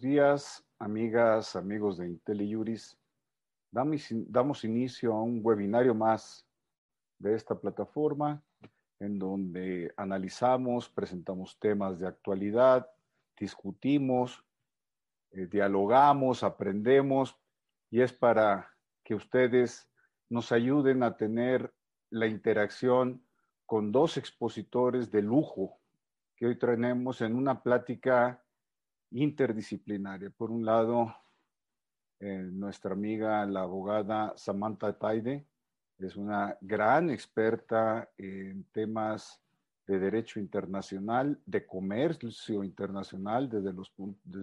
días, amigas, amigos de IntelliJuris. Damos, damos inicio a un webinario más de esta plataforma en donde analizamos, presentamos temas de actualidad, discutimos, eh, dialogamos, aprendemos y es para que ustedes nos ayuden a tener la interacción con dos expositores de lujo que hoy tenemos en una plática interdisciplinaria. Por un lado, eh, nuestra amiga, la abogada Samantha Taide, es una gran experta en temas de derecho internacional, de comercio internacional desde,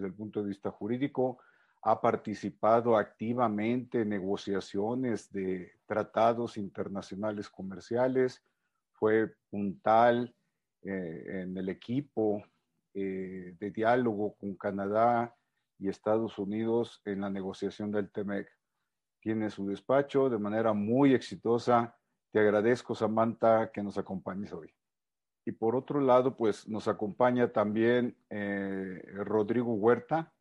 el punto de vista jurídico. Ha participado activamente en negociaciones de tratados internacionales comerciales. Fue puntal eh, en el equipo eh, de diálogo con Canadá y Estados Unidos en la negociación del TEMEC. Tiene su despacho de manera muy exitosa. Te agradezco, Samantha, que nos acompañes hoy. Y por otro lado, pues nos acompaña también eh, Rodrigo Huerta.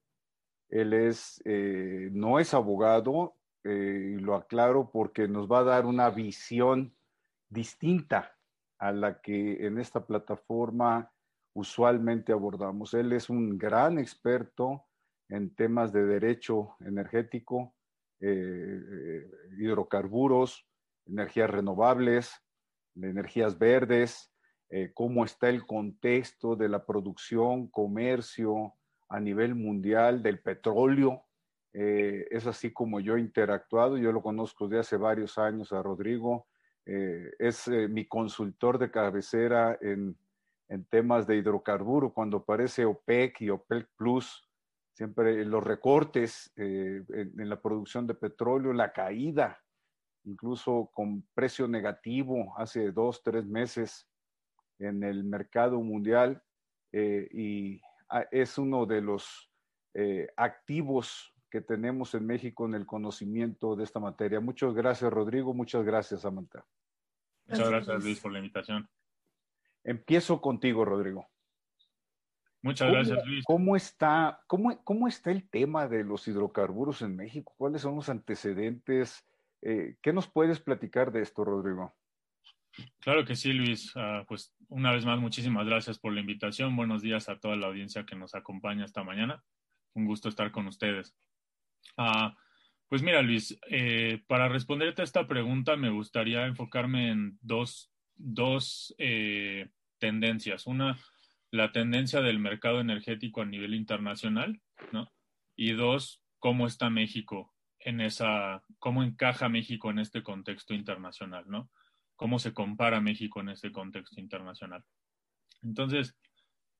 Él es, eh, no es abogado, y lo aclaro porque nos va a dar una visión distinta a la que en esta plataforma usualmente abordamos. Él es un gran experto en temas de derecho energético, eh, eh, hidrocarburos, energías renovables, energías verdes, eh, cómo está el contexto de la producción, comercio a nivel mundial del petróleo. es así como yo he interactuado, yo lo conozco de hace varios años a Rodrigo, es mi consultor de cabecera en en temas de hidrocarburo, cuando aparece OPEC y OPEC Plus, siempre los recortes eh, en, la producción de petróleo, la caída, incluso con precio negativo hace dos, tres meses en el mercado mundial, eh, y ah, es uno de los eh, activos que tenemos en México en el conocimiento de esta materia. Muchas gracias, Rodrigo. Muchas gracias, Samantha. Muchas gracias, Luis, por la invitación. Empiezo contigo, Rodrigo. Muchas gracias, Luis. ¿Cómo está, cómo, cómo está el tema de los hidrocarburos en México? ¿Cuáles son los antecedentes? Eh, ¿Qué nos puedes platicar de esto, Rodrigo? Claro que sí, Luis. Ah, pues una vez más, muchísimas gracias por la invitación. Buenos días a toda la audiencia que nos acompaña esta mañana. Un gusto estar con ustedes. Ah, pues mira, Luis, eh, para responderte a esta pregunta me gustaría enfocarme en dos, dos eh, tendencias. Una, la tendencia del mercado energético a nivel internacional, ¿no? Y dos, cómo está México en esa, cómo encaja México en este contexto internacional, ¿no? Cómo se compara México en este contexto internacional. Entonces,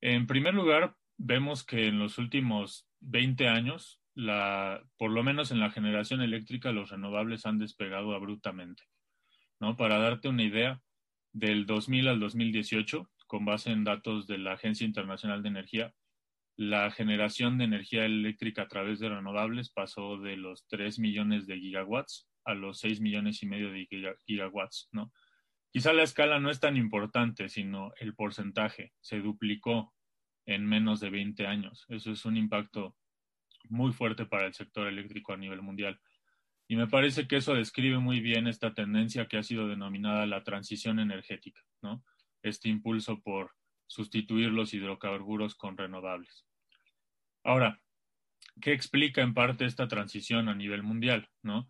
en primer lugar, vemos que en los últimos 20 años, la, por lo menos en la generación eléctrica, los renovables han despegado abruptamente. ¿no? Para darte una idea, del 2000 al 2018, con base en datos de la Agencia Internacional de Energía, la generación de energía eléctrica a través de renovables pasó de los 3 millones de gigawatts a los 6 millones y medio de gigawatts, ¿no? Quizá la escala no es tan importante, sino el porcentaje se duplicó en menos de 20 años. Eso es un impacto muy fuerte para el sector eléctrico a nivel mundial. Y me parece que eso describe muy bien esta tendencia que ha sido denominada la transición energética, ¿no? Este impulso por sustituir los hidrocarburos con renovables. Ahora, ¿qué explica en parte esta transición a nivel mundial, no?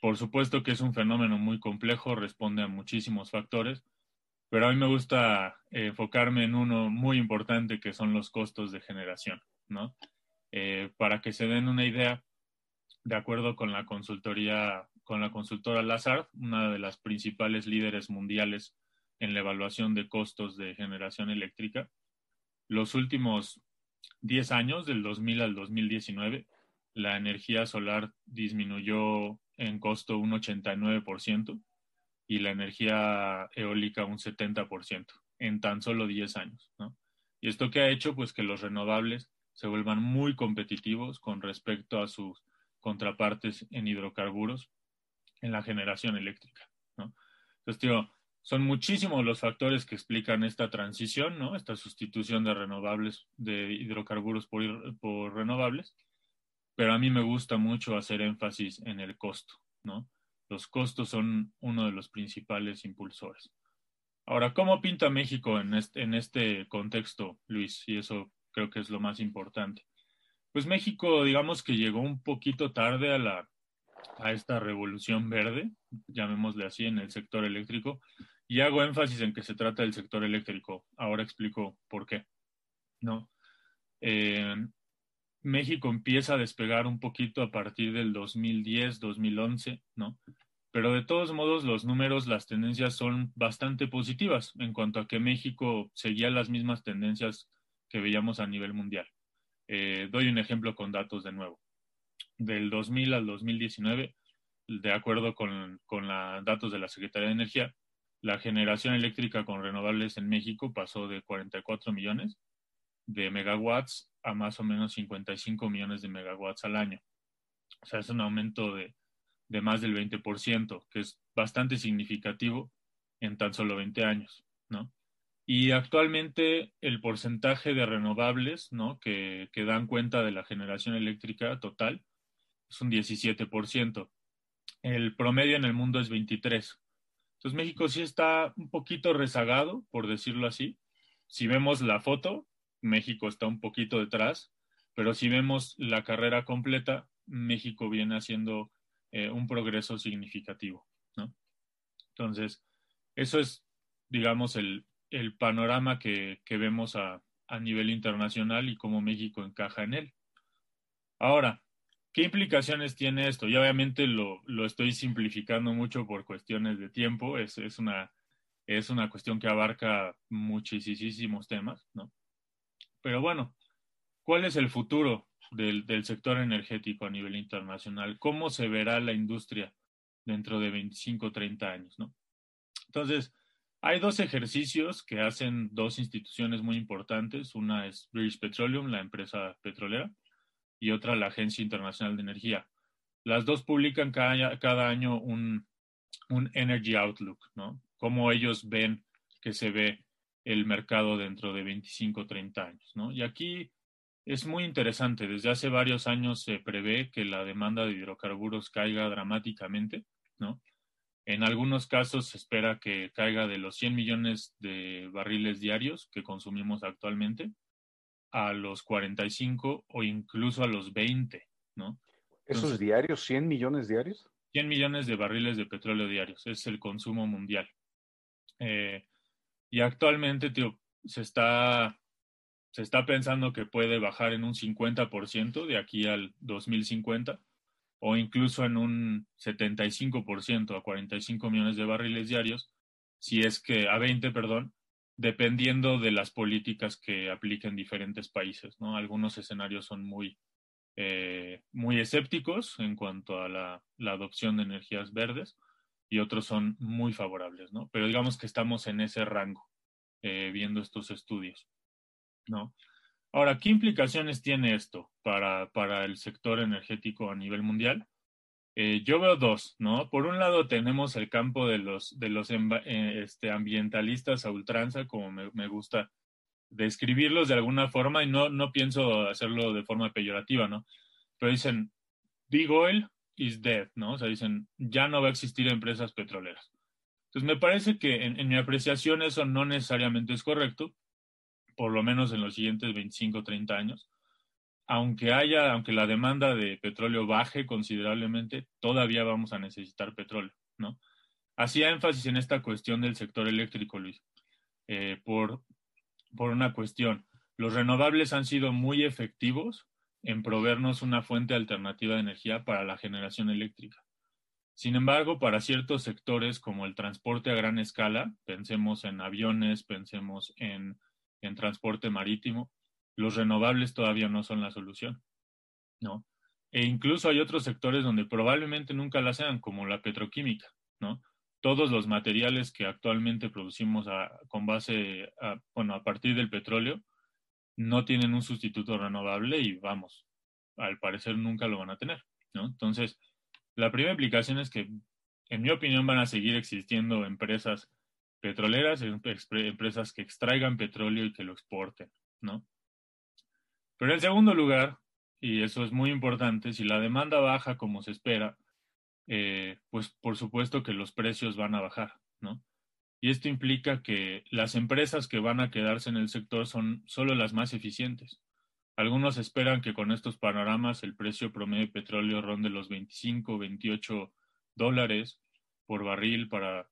Por supuesto que es un fenómeno muy complejo, responde a muchísimos factores, pero a mí me gusta enfocarme en uno muy importante que son los costos de generación, ¿no? Eh, para que se den una idea, de acuerdo con la consultoría, con la consultora Lazard, una de las principales líderes mundiales en la evaluación de costos de generación eléctrica. Los últimos 10 años, del 2000 al 2019, la energía solar disminuyó en costo un 89% y la energía eólica un 70% en tan solo 10 años. ¿no? Y esto que ha hecho, pues que los renovables se vuelvan muy competitivos con respecto a sus contrapartes en hidrocarburos en la generación eléctrica. Entonces, Son muchísimos los factores que explican esta transición. Esta sustitución de renovables, de hidrocarburos por, renovables. Pero a mí me gusta mucho hacer énfasis en el costo. Los costos son uno de los principales impulsores. Ahora, ¿cómo pinta México en este, en este contexto, Luis? Y eso creo que es lo más importante. Pues México, digamos que llegó un poquito tarde a, la, a esta revolución verde, llamémosle así, en el sector eléctrico, y hago énfasis en que se trata del sector eléctrico. Ahora explico por qué. ¿no? Eh, México empieza a despegar un poquito a partir del 2010, 2011, ¿no? Pero de todos modos, los números, las tendencias son bastante positivas en cuanto a que México seguía las mismas tendencias que veíamos a nivel mundial. Eh, doy un ejemplo con datos de nuevo. Del 2000 al 2019, de acuerdo con, con los datos de la Secretaría de Energía, la generación eléctrica con renovables en México pasó de 44 millones de megawatts a más o menos 55 millones de megawatts al año. O sea, es un aumento de, de más del 20%, que es bastante significativo en tan solo 20 años, ¿no? Y actualmente el porcentaje de renovables ¿no? que, dan cuenta de la generación eléctrica total es un 17%. El promedio en el mundo es 23%. Entonces México sí está un poquito rezagado, por decirlo así. Si vemos la foto, México está un poquito detrás, pero si vemos la carrera completa, México viene haciendo eh, un progreso significativo. Entonces, eso es, digamos, el, el panorama que, vemos a, nivel internacional y cómo México encaja en él. Ahora, ¿qué implicaciones tiene esto? Y obviamente lo, estoy simplificando mucho por cuestiones de tiempo, es, una, es una cuestión que abarca muchísimos temas, ¿no? Pero bueno, ¿cuál es el futuro del, del sector energético a nivel internacional? ¿Cómo se verá la industria dentro de 25 o 30 años, ¿no? Entonces, hay dos ejercicios que hacen dos instituciones muy importantes. Una es British Petroleum, la empresa petrolera, y otra la Agencia Internacional de Energía. Las dos publican cada, año un, Energy Outlook, ¿no? Cómo ellos ven que se ve el mercado dentro de 25 o 30 años, ¿no? Y aquí es muy interesante. Desde hace varios años se prevé que la demanda de hidrocarburos caiga dramáticamente, ¿no? En algunos casos se espera que caiga de los 100 millones de barriles diarios que consumimos actualmente a los 45 o incluso a los 20, ¿no? ¿Esos diarios, 100 millones diarios? 100 millones de barriles de petróleo diarios, es el consumo mundial. Eh, y actualmente, tío, se está, se está pensando que puede bajar en un 50% de aquí al 2050 o incluso en un 75% a 45 millones de barriles diarios, si es que a 20, perdón, dependiendo de las políticas que apliquen diferentes países. ¿no? Algunos escenarios son muy, eh, muy escépticos en cuanto a la, adopción de energías verdes y otros son muy favorables, ¿no? Pero digamos que estamos en ese rango eh, viendo estos estudios, ¿no? Ahora, ¿qué implicaciones tiene esto para, para el sector energético a nivel mundial? Eh, yo veo dos, ¿no? Por un lado tenemos el campo de los, de los eh, este, ambientalistas a ultranza, como me, me, gusta describirlos de alguna forma, y no, no pienso hacerlo de forma peyorativa, ¿no? Pero dicen, big oil is dead, ¿no? O sea, dicen, ya no va a existir empresas petroleras. Entonces, me parece que en, en mi apreciación eso no necesariamente es correcto, por lo menos en los siguientes 25 o 30 años. Aunque haya, aunque la demanda de petróleo baje considerablemente, todavía vamos a necesitar petróleo, ¿no? Hacía énfasis en esta cuestión del sector eléctrico, Luis, eh, por, por una cuestión. Los renovables han sido muy efectivos en proveernos una fuente alternativa de energía para la generación eléctrica. Sin embargo, para ciertos sectores como el transporte a gran escala, pensemos en aviones, pensemos en en transporte marítimo, los renovables todavía no son la solución, ¿no? E incluso hay otros sectores donde probablemente nunca la sean, como la petroquímica, ¿no? Todos los materiales que actualmente producimos con base, a, bueno, a partir del petróleo, no tienen un sustituto renovable y vamos, al parecer nunca lo van a tener, ¿no? Entonces, la primera implicación es que, en mi opinión, van a seguir existiendo empresas petroleras, empresas que extraigan petróleo y que lo exporten, ¿no? Pero en segundo lugar, y eso es muy importante, si la demanda baja como se espera, eh, pues por supuesto que los precios van a bajar, ¿no? Y esto implica que las empresas que van a quedarse en el sector son solo las más eficientes. Algunos esperan que con estos panoramas el precio promedio de petróleo ronde los 25, 28 dólares por barril para,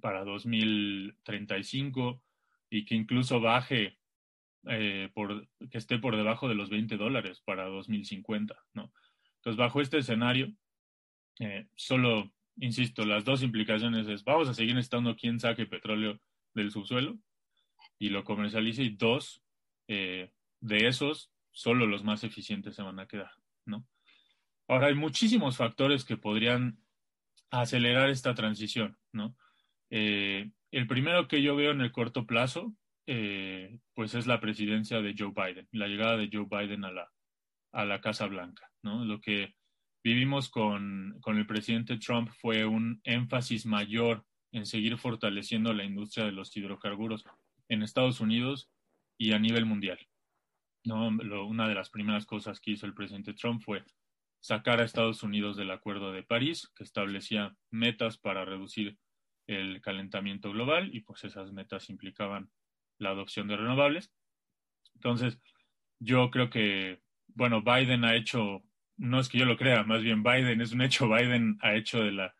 para 2035 y que incluso baje, eh, por, que esté por debajo de los 20 dólares para 2050, ¿no? Entonces, bajo este escenario, eh, solo, insisto, las dos implicaciones es, vamos a seguir necesitando quien saque petróleo del subsuelo y lo comercialice y dos, eh, de esos, solo los más eficientes se van a quedar, ¿no? Ahora, hay muchísimos factores que podrían acelerar esta transición, ¿no? Eh, el primero que yo veo en el corto plazo, pues es la presidencia de Joe Biden, la llegada de Joe Biden a la, a la Casa Blanca, ¿no? Lo que vivimos con, con, el presidente Trump fue un énfasis mayor en seguir fortaleciendo la industria de los hidrocarburos en Estados Unidos y a nivel mundial. ¿no? una de las primeras cosas que hizo el presidente Trump fue sacar a Estados Unidos del Acuerdo de París, que establecía metas para reducir el calentamiento global y pues esas metas implicaban la adopción de renovables. Entonces, yo creo que, bueno, Biden ha hecho no es que yo lo crea, más bien Biden, es un hecho, Biden ha hecho de la,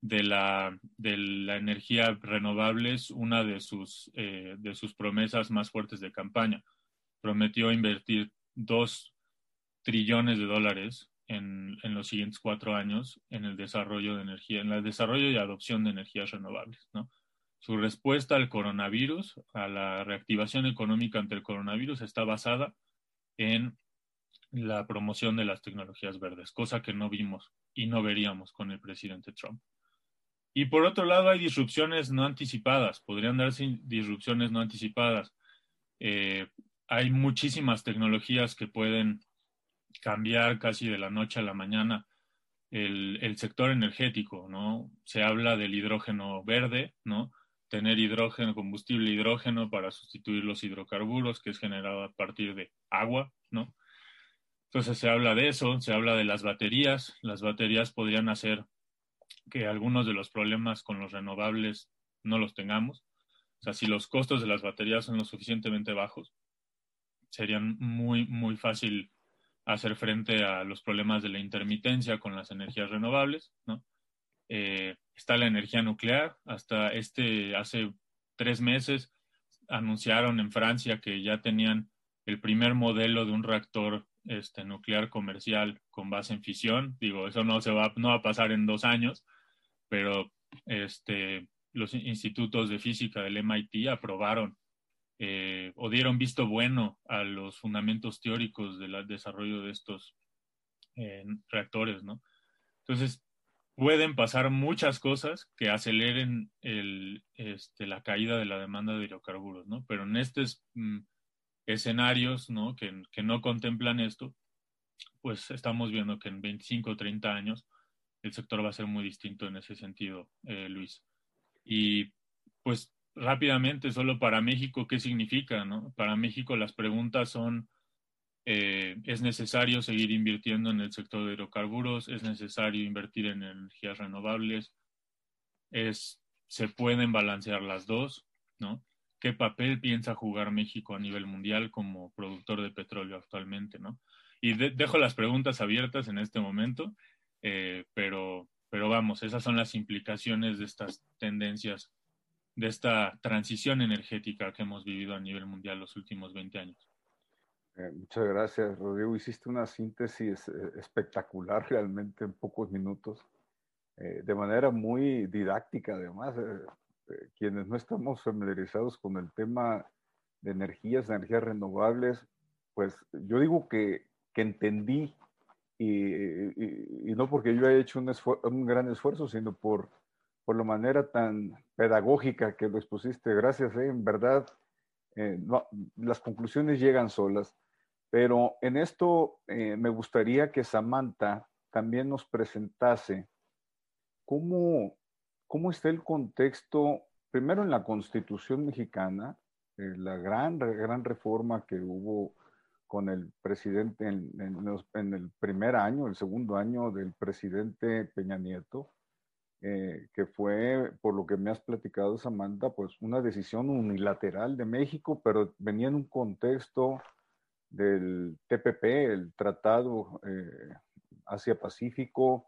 de la, de la energía renovables una de sus, eh, de sus promesas más fuertes de campaña. Prometió invertir dos trillones de dólares en, en, los siguientes cuatro años en el desarrollo de energía, en el desarrollo y adopción de energías renovables, ¿no? Su respuesta al coronavirus, a la reactivación económica ante el coronavirus, está basada en la promoción de las tecnologías verdes, cosa que no vimos y no veríamos con el presidente Trump. Y por otro lado, hay disrupciones no anticipadas, podrían darse disrupciones no anticipadas. Eh, hay muchísimas tecnologías que pueden cambiar casi de la noche a la mañana el, el, sector energético, ¿no? Se habla del hidrógeno verde, ¿no? Tener hidrógeno, combustible hidrógeno para sustituir los hidrocarburos, que es generado a partir de agua, ¿no? Entonces se habla de eso, se habla de las baterías. Las baterías podrían hacer que algunos de los problemas con los renovables no los tengamos. O sea, si los costos de las baterías son lo suficientemente bajos, serían muy, muy fácil hacer frente a los problemas de la intermitencia con las energías renovables, ¿no? Eh, está la energía nuclear. Hasta este, hace tres meses, anunciaron en Francia que ya tenían el primer modelo de un reactor este, nuclear comercial con base en fisión. Digo, eso no, se va, no va a pasar en dos años, pero este, los institutos de física del MIT aprobaron eh, o dieron visto bueno a los fundamentos teóricos del desarrollo de estos eh, reactores, ¿no? Entonces, pueden pasar muchas cosas que aceleren el, este, la caída de la demanda de hidrocarburos, ¿no? Pero en este mm, escenarios ¿no? Que, que, no contemplan esto, pues estamos viendo que en 25 o 30 años el sector va a ser muy distinto en ese sentido, eh, Luis. Y pues rápidamente, solo para México, ¿qué significa? No? Para México las preguntas son, eh, ¿es necesario seguir invirtiendo en el sector de hidrocarburos? ¿Es necesario invertir en energías renovables? Es, ¿Se pueden balancear las dos? ¿no? qué papel piensa jugar México a nivel mundial como productor de petróleo actualmente, ¿no? Y dejo las preguntas abiertas en este momento, eh, pero, pero vamos, esas son las implicaciones de estas tendencias, de esta transición energética que hemos vivido a nivel mundial los últimos 20 años. Eh, muchas gracias, Rodrigo. Hiciste una síntesis eh, espectacular realmente en pocos minutos, de manera muy didáctica además. Eh, quienes no estamos familiarizados con el tema de energías, de energías renovables, pues yo digo que, que entendí y, y, no porque yo haya hecho un, un gran esfuerzo, sino por, por la manera tan pedagógica que lo expusiste. Gracias, ¿eh? en verdad, eh, las conclusiones llegan solas. Pero en esto me gustaría que Samantha también nos presentase cómo, ¿Cómo está el contexto primero en la Constitución mexicana, eh, la gran, gran reforma que hubo con el presidente en, en, el primer año, el segundo año del presidente Peña Nieto, eh, que fue, por lo que me has platicado, Samantha, pues una decisión unilateral de México, pero venía en un contexto del TPP, el Tratado eh, Asia-Pacífico.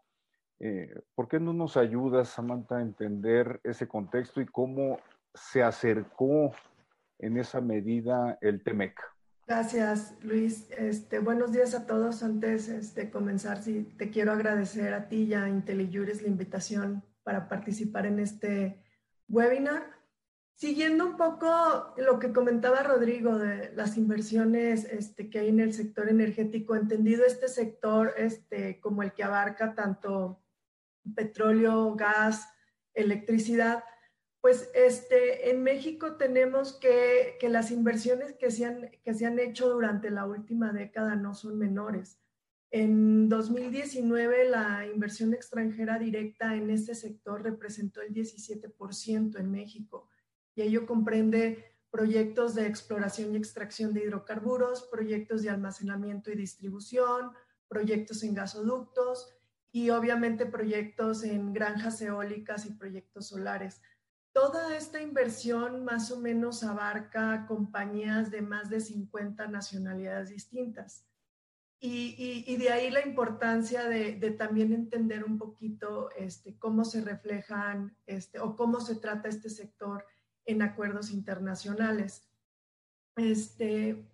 Eh, ¿Por qué no nos ayudas, Samantha, a entender ese contexto y cómo se acercó en esa medida el TEMEC? Gracias, Luis. Este, buenos días a todos. Antes de este, comenzar, sí, te quiero agradecer a ti y a IntelliJuris la invitación para participar en este webinar. Siguiendo un poco lo que comentaba Rodrigo de las inversiones este, que hay en el sector energético, entendido este sector este, como el que abarca tanto petróleo, gas, electricidad, pues este, en México tenemos que, que las inversiones que se, han, que se han hecho durante la última década no son menores. En 2019, la inversión extranjera directa en este sector representó el 17% en México y ello comprende proyectos de exploración y extracción de hidrocarburos, proyectos de almacenamiento y distribución, proyectos en gasoductos y obviamente proyectos en granjas eólicas y proyectos solares. Toda esta inversión más o menos abarca compañías de más de 50 nacionalidades distintas. Y, de ahí la importancia de, también entender un poquito este, cómo se reflejan este, o cómo se trata este sector en acuerdos internacionales. Este,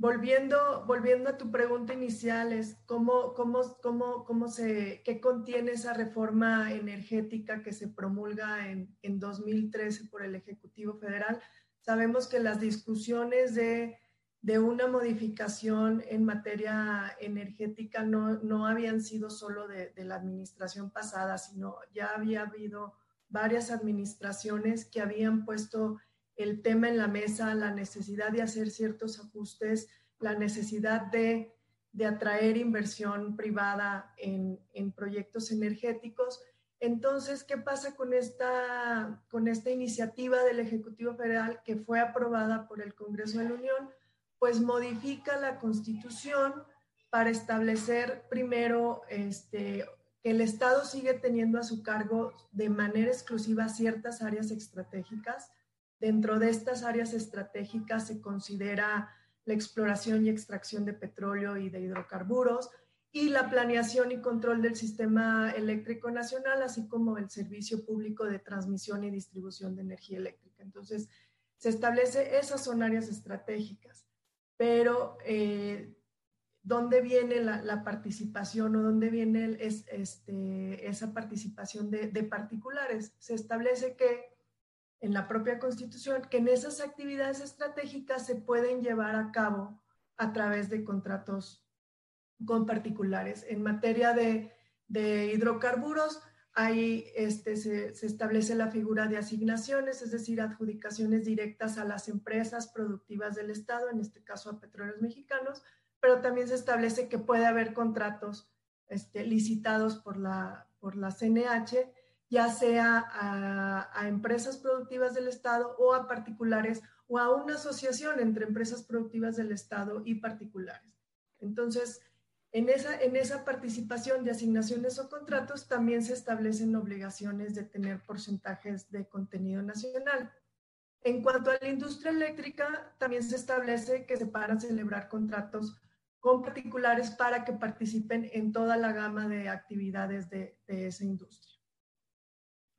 volviendo, volviendo a tu pregunta inicial, es cómo, cómo, cómo, cómo se, qué contiene esa reforma energética que se promulga en, en 2013 por el Ejecutivo Federal. Sabemos que las discusiones de, de una modificación en materia energética no, no habían sido solo de, de, la administración pasada, sino ya había habido varias administraciones que habían puesto el tema en la mesa, la necesidad de hacer ciertos ajustes, la necesidad de, atraer inversión privada en, proyectos energéticos. Entonces, ¿qué pasa con esta, con esta iniciativa del Ejecutivo Federal que fue aprobada por el Congreso de la Unión? Pues modifica la constitución para establecer primero este, que el Estado sigue teniendo a su cargo de manera exclusiva ciertas áreas estratégicas, Dentro de estas áreas estratégicas se considera la exploración y extracción de petróleo y de hidrocarburos y la planeación y control del sistema eléctrico nacional, así como el servicio público de transmisión y distribución de energía eléctrica. Entonces, se establece, esas son áreas estratégicas, pero eh, ¿dónde viene la, participación o dónde viene este, esa participación de, de particulares? Se establece que en la propia Constitución que en esas actividades estratégicas se pueden llevar a cabo a través de contratos con particulares. En materia de, hidrocarburos, ahí este, se, se, establece la figura de asignaciones, es decir, adjudicaciones directas a las empresas productivas del Estado, en este caso a petróleos mexicanos, pero también se establece que puede haber contratos este, licitados por la, por la CNH ya sea a, empresas productivas del Estado o a particulares o a una asociación entre empresas productivas del Estado y particulares. Entonces, en esa, en esa participación de asignaciones o contratos también se establecen obligaciones de tener porcentajes de contenido nacional. En cuanto a la industria eléctrica, también se establece que se para celebrar contratos con particulares para que participen en toda la gama de actividades de esa industria.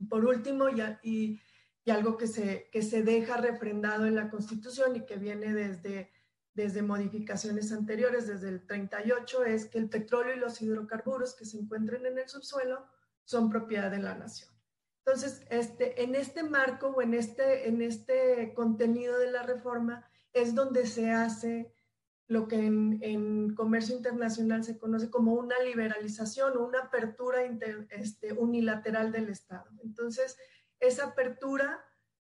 Por último, y, algo que se, deja refrendado en la Constitución y que viene desde, modificaciones anteriores, desde el 38, es que el petróleo y los hidrocarburos que se encuentran en el subsuelo son propiedad de la nación. Entonces, este, en este marco o este, en este contenido de la reforma es donde se hace lo que en, comercio internacional se conoce como una liberalización o una apertura este, unilateral del Estado. Entonces, esa apertura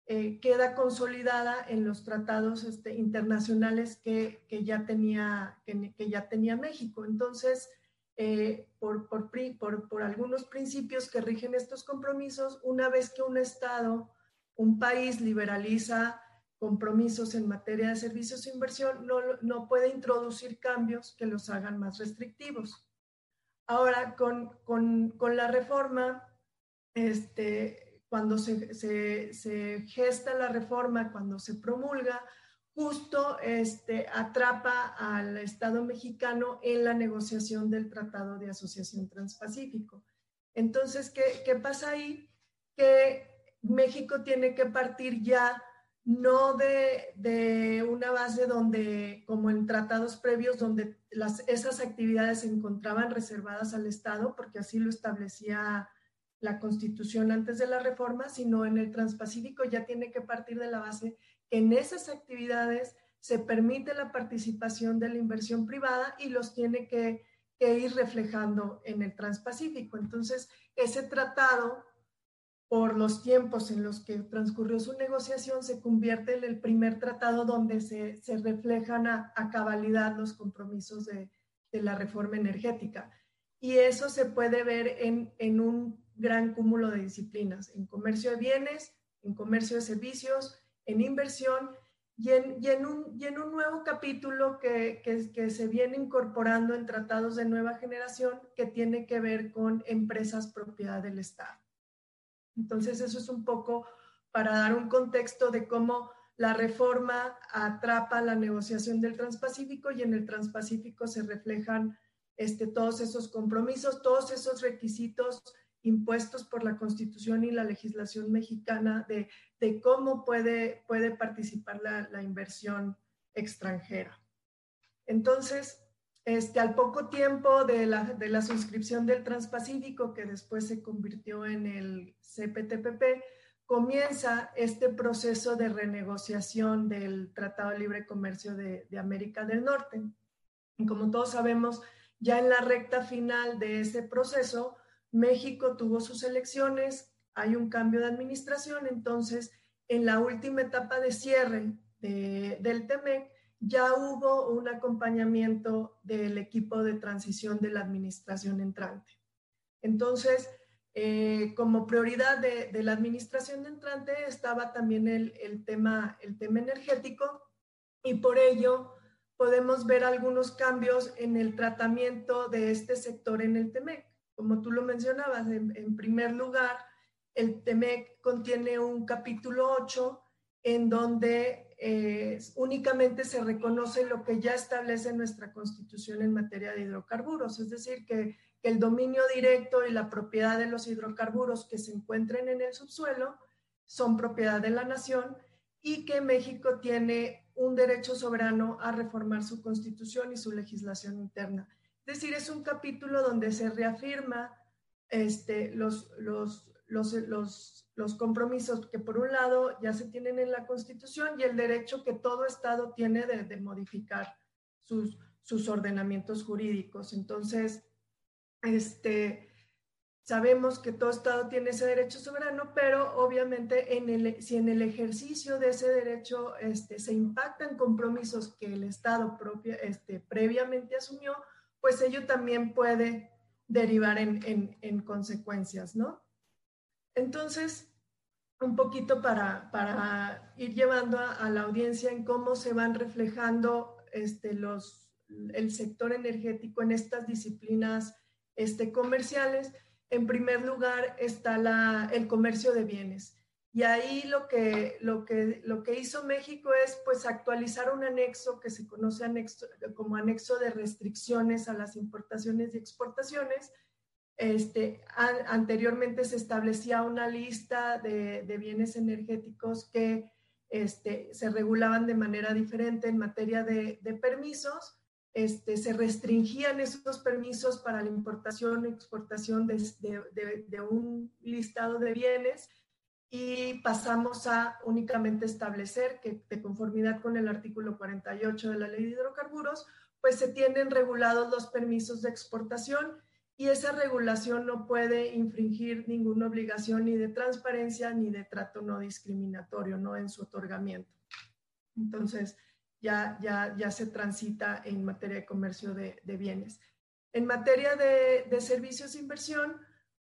eh, queda consolidada en los tratados este, internacionales que, ya tenía, que, ya tenía México. Entonces, eh, por, por, por, por, algunos principios que rigen estos compromisos, una vez que un Estado un país liberaliza compromisos en materia de servicios de inversión, no, no puede introducir cambios que los hagan más restrictivos. Ahora, con, con, con la reforma, este, cuando se, se, se, gesta la reforma, cuando se promulga, justo este, atrapa al Estado mexicano en la negociación del Tratado de Asociación Transpacífico. Entonces, ¿qué, qué pasa ahí? Que México tiene que partir ya no de, una base donde, como en tratados previos, donde las, esas actividades se encontraban reservadas al Estado, porque así lo establecía la Constitución antes de la reforma, sino en el Transpacífico ya tiene que partir de la base que en esas actividades se permite la participación de la inversión privada y los tiene que, que ir reflejando en el Transpacífico. Entonces, ese tratado por los tiempos en los que transcurrió su negociación, se convierte en el primer tratado donde se, reflejan a, cabalidad los compromisos de, la reforma energética. Y eso se puede ver en, un gran cúmulo de disciplinas, en comercio de bienes, en comercio de servicios, en inversión y en, un, nuevo capítulo que se viene incorporando en tratados de nueva generación que tiene que ver con empresas propiedad del Estado. Entonces, eso es un poco para dar un contexto de cómo la reforma atrapa la negociación del Transpacífico y en el Transpacífico se reflejan este, todos esos compromisos, todos esos requisitos impuestos por la Constitución y la legislación mexicana de, de cómo puede, puede participar la, la, inversión extranjera. Entonces, este, al poco tiempo de la, de la suscripción del Transpacífico, que después se convirtió en el CPTPP, comienza este proceso de renegociación del Tratado de Libre Comercio de, América del Norte. Y como todos sabemos, ya en la recta final de ese proceso, México tuvo sus elecciones, hay un cambio de administración, entonces en la última etapa de cierre de, del TEMEC, ya hubo un acompañamiento del equipo de transición de la administración entrante. Entonces, eh, como prioridad de, la administración entrante estaba también el, tema, el tema energético y por ello podemos ver algunos cambios en el tratamiento de este sector en el TEMEC. Como tú lo mencionabas, en, en primer lugar, el TEMEC contiene un capítulo 8 en donde eh, únicamente se reconoce lo que ya establece nuestra constitución en materia de hidrocarburos, es decir, que, el dominio directo y la propiedad de los hidrocarburos que se encuentren en el subsuelo son propiedad de la nación y que México tiene un derecho soberano a reformar su constitución y su legislación interna. Es decir, es un capítulo donde se reafirma este, los, los, los, los los compromisos que por un lado ya se tienen en la Constitución y el derecho que todo Estado tiene de, modificar sus, sus ordenamientos jurídicos. Entonces, este, sabemos que todo Estado tiene ese derecho soberano, pero obviamente en el, si en el ejercicio de ese derecho este, se impactan compromisos que el Estado propio, este, previamente asumió, pues ello también puede derivar en, en, en consecuencias, ¿no? Entonces, un poquito para, para ir llevando a, la audiencia en cómo se van reflejando este, los, el sector energético en estas disciplinas este, comerciales. En primer lugar está la, el comercio de bienes. Y ahí lo que, lo, que, lo que hizo México es pues actualizar un anexo que se conoce anexo, como anexo de restricciones a las importaciones y exportaciones, este, anteriormente se establecía una lista de, bienes energéticos que este, se regulaban de manera diferente en materia de, de permisos. Este, se restringían esos permisos para la importación y exportación de, de, un listado de bienes y pasamos a únicamente establecer que de conformidad con el artículo 48 de la ley de hidrocarburos, pues se tienen regulados los permisos de exportación y esa regulación no puede infringir ninguna obligación ni de transparencia ni de trato no discriminatorio, ¿no? En su otorgamiento. Entonces, ya, ya, ya se transita en materia de comercio de, bienes. En materia de, servicios de inversión,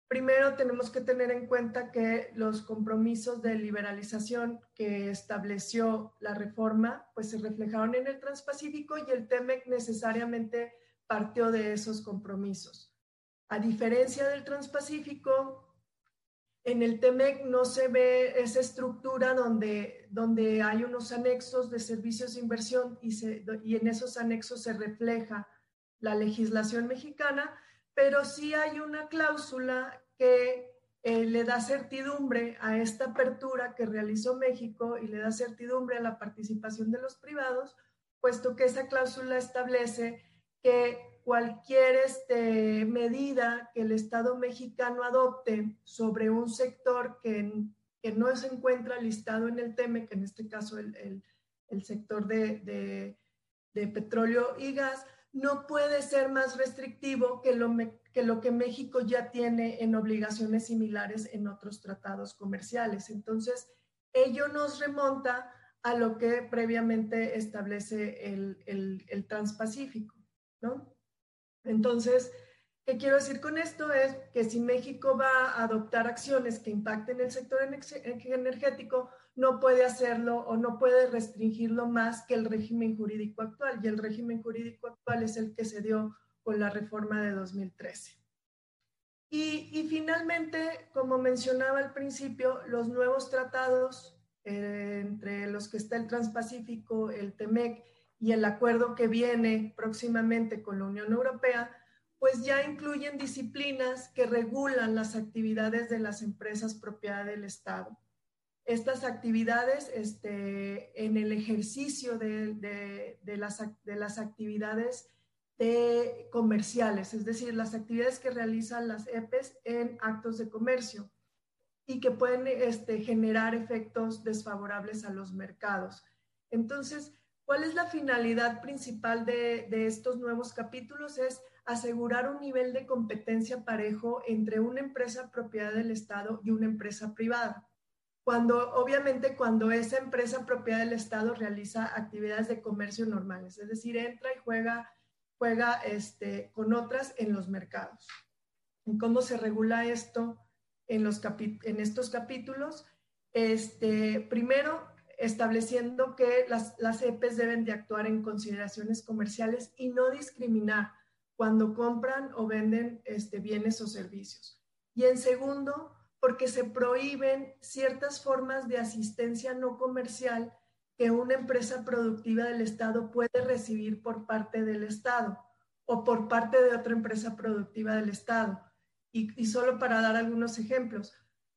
Primero tenemos que tener en cuenta que los compromisos de liberalización que estableció la reforma, pues se reflejaron en el Transpacífico y el TEMEC necesariamente partió de esos compromisos. A diferencia del Transpacífico, en el TEMEC no se ve esa estructura donde, donde hay unos anexos de servicios de inversión y, y en esos anexos se refleja la legislación mexicana, pero sí hay una cláusula que eh, le da certidumbre a esta apertura que realizó México y le da certidumbre a la participación de los privados, puesto que esa cláusula establece que cualquier este, medida que el Estado mexicano adopte sobre un sector que, que, no se encuentra listado en el TEME, que en este caso el, el, sector de, de, de, petróleo y gas, no puede ser más restrictivo que lo, que lo que México ya tiene en obligaciones similares en otros tratados comerciales. Entonces, ello nos remonta a lo que previamente establece el, el, el Transpacífico, ¿no? Entonces, ¿qué quiero decir con esto? Es que si México va a adoptar acciones que impacten el sector energético, no puede hacerlo o no puede restringirlo más que el régimen jurídico actual. Y el régimen jurídico actual es el que se dio con la reforma de 2013. Y, finalmente, como mencionaba al principio, los nuevos tratados, eh, entre los que está el Transpacífico, el TEMEC y el acuerdo que viene próximamente con la Unión Europea, pues ya incluyen disciplinas que regulan las actividades de las empresas propiedad del Estado. Estas actividades, este, en el ejercicio de, de, las, de las actividades de comerciales, es decir, las actividades que realizan las EPES en actos de comercio y que pueden este, generar efectos desfavorables a los mercados. Entonces, ¿Cuál es la finalidad principal de, estos nuevos capítulos? Es asegurar un nivel de competencia parejo entre una empresa propiedad del Estado y una empresa privada. Cuando, obviamente, cuando esa empresa propiedad del Estado realiza actividades de comercio normales, es decir, entra y juega, juega este, con otras en los mercados. ¿Y cómo se regula esto en, los en estos capítulos? Este, primero, estableciendo que las, las EPEs deben de actuar en consideraciones comerciales y no discriminar cuando compran o venden este, bienes o servicios. Y en segundo, porque se prohíben ciertas formas de asistencia no comercial que una empresa productiva del Estado puede recibir por parte del Estado o por parte de otra empresa productiva del Estado. Y, y solo para dar algunos ejemplos,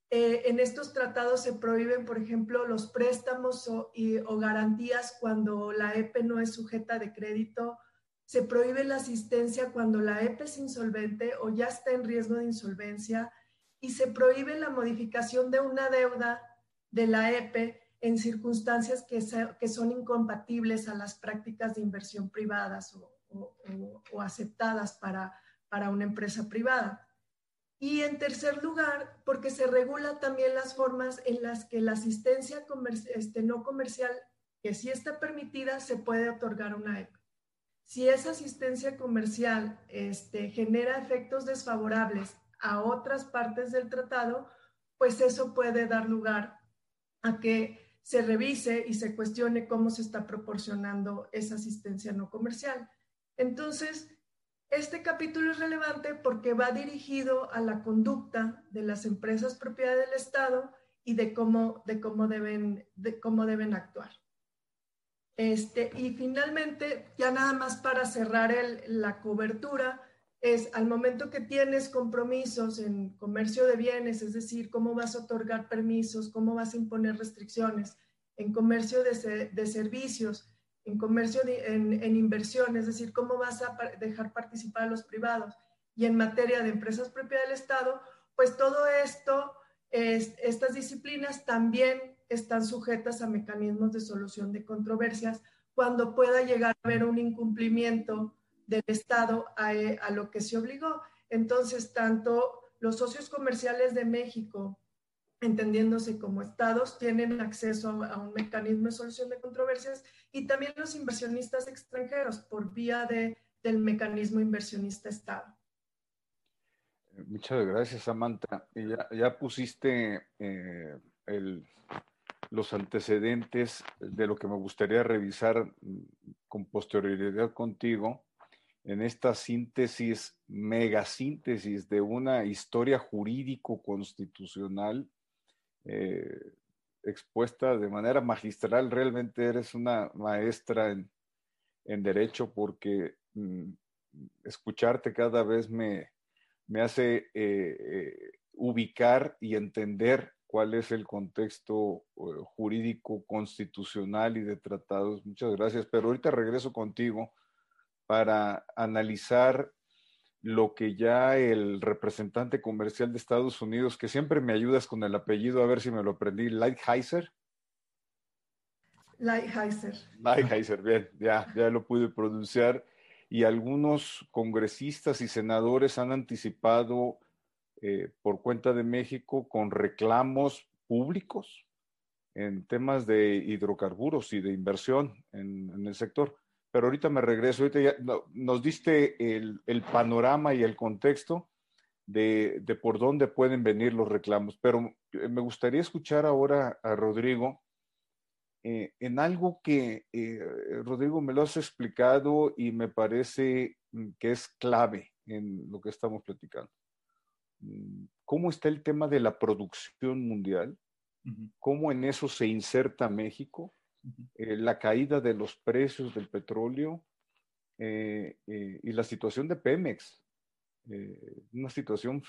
eh, en estos tratados se prohíben, por ejemplo, los préstamos o, garantías cuando la EPE no es sujeta de crédito. Se prohíbe la asistencia cuando la EPE es insolvente o ya está en riesgo de insolvencia. Y se prohíbe la modificación de una deuda de la EPE en circunstancias que, son incompatibles a las prácticas de inversión privadas o, aceptadas para una empresa privada. Y en tercer lugar, porque se regula también las formas en las que la asistencia este, no comercial, que sí está permitida, se puede otorgar una EP. Si esa asistencia comercial este, genera efectos desfavorables a otras partes del tratado, pues eso puede dar lugar a que se revise y se cuestione cómo se está proporcionando esa asistencia no comercial. Entonces, este capítulo es relevante porque va dirigido a la conducta de las empresas propiedad del Estado y de cómo, de cómo, deben, de cómo deben actuar. Este, y finalmente, ya nada más para cerrar la cobertura, es al momento que tienes compromisos en comercio de bienes, es decir, cómo vas a otorgar permisos, cómo vas a imponer restricciones, en comercio de, de servicios, en comercio, en, en, inversión, es decir, cómo vas a dejar participar a los privados. Y en materia de empresas propiedad del Estado, pues todo esto, es, estas disciplinas también están sujetas a mecanismos de solución de controversias cuando pueda llegar a haber un incumplimiento del Estado a, a lo que se obligó. Entonces, tanto los socios comerciales de México entendiéndose como estados, tienen acceso a un mecanismo de solución de controversias y también los inversionistas extranjeros por vía de, del mecanismo inversionista Estado. Muchas gracias, Samantha. Ya, ya pusiste eh, los antecedentes de lo que me gustaría revisar con posterioridad contigo en esta síntesis, mega síntesis de una historia jurídico-constitucional eh, expuesta de manera magistral. Realmente eres una maestra en, derecho porque mm, escucharte cada vez me, me hace eh, eh, ubicar y entender cuál es el contexto jurídico, constitucional y de tratados. Muchas gracias. Pero ahorita regreso contigo para analizar lo que ya el representante comercial de Estados Unidos, que siempre me ayudas con el apellido, a ver si me lo aprendí, Lighthizer. Lighthizer. Lighthizer, bien, ya, ya lo pude pronunciar. Y algunos congresistas y senadores han anticipado eh, por cuenta de México con reclamos públicos en temas de hidrocarburos y de inversión en el sector pero ahorita me regreso. Ahorita ya nos diste el, panorama y el contexto de, por dónde pueden venir los reclamos, pero me gustaría escuchar ahora a Rodrigo eh, en algo que, eh, Rodrigo, me lo has explicado y me parece mm, que es clave en lo que estamos platicando. Mm, ¿Cómo está el tema de la producción mundial? ¿Cómo en eso se inserta México? Eh, la caída de los precios del petróleo eh, eh, y la situación de Pemex. una situación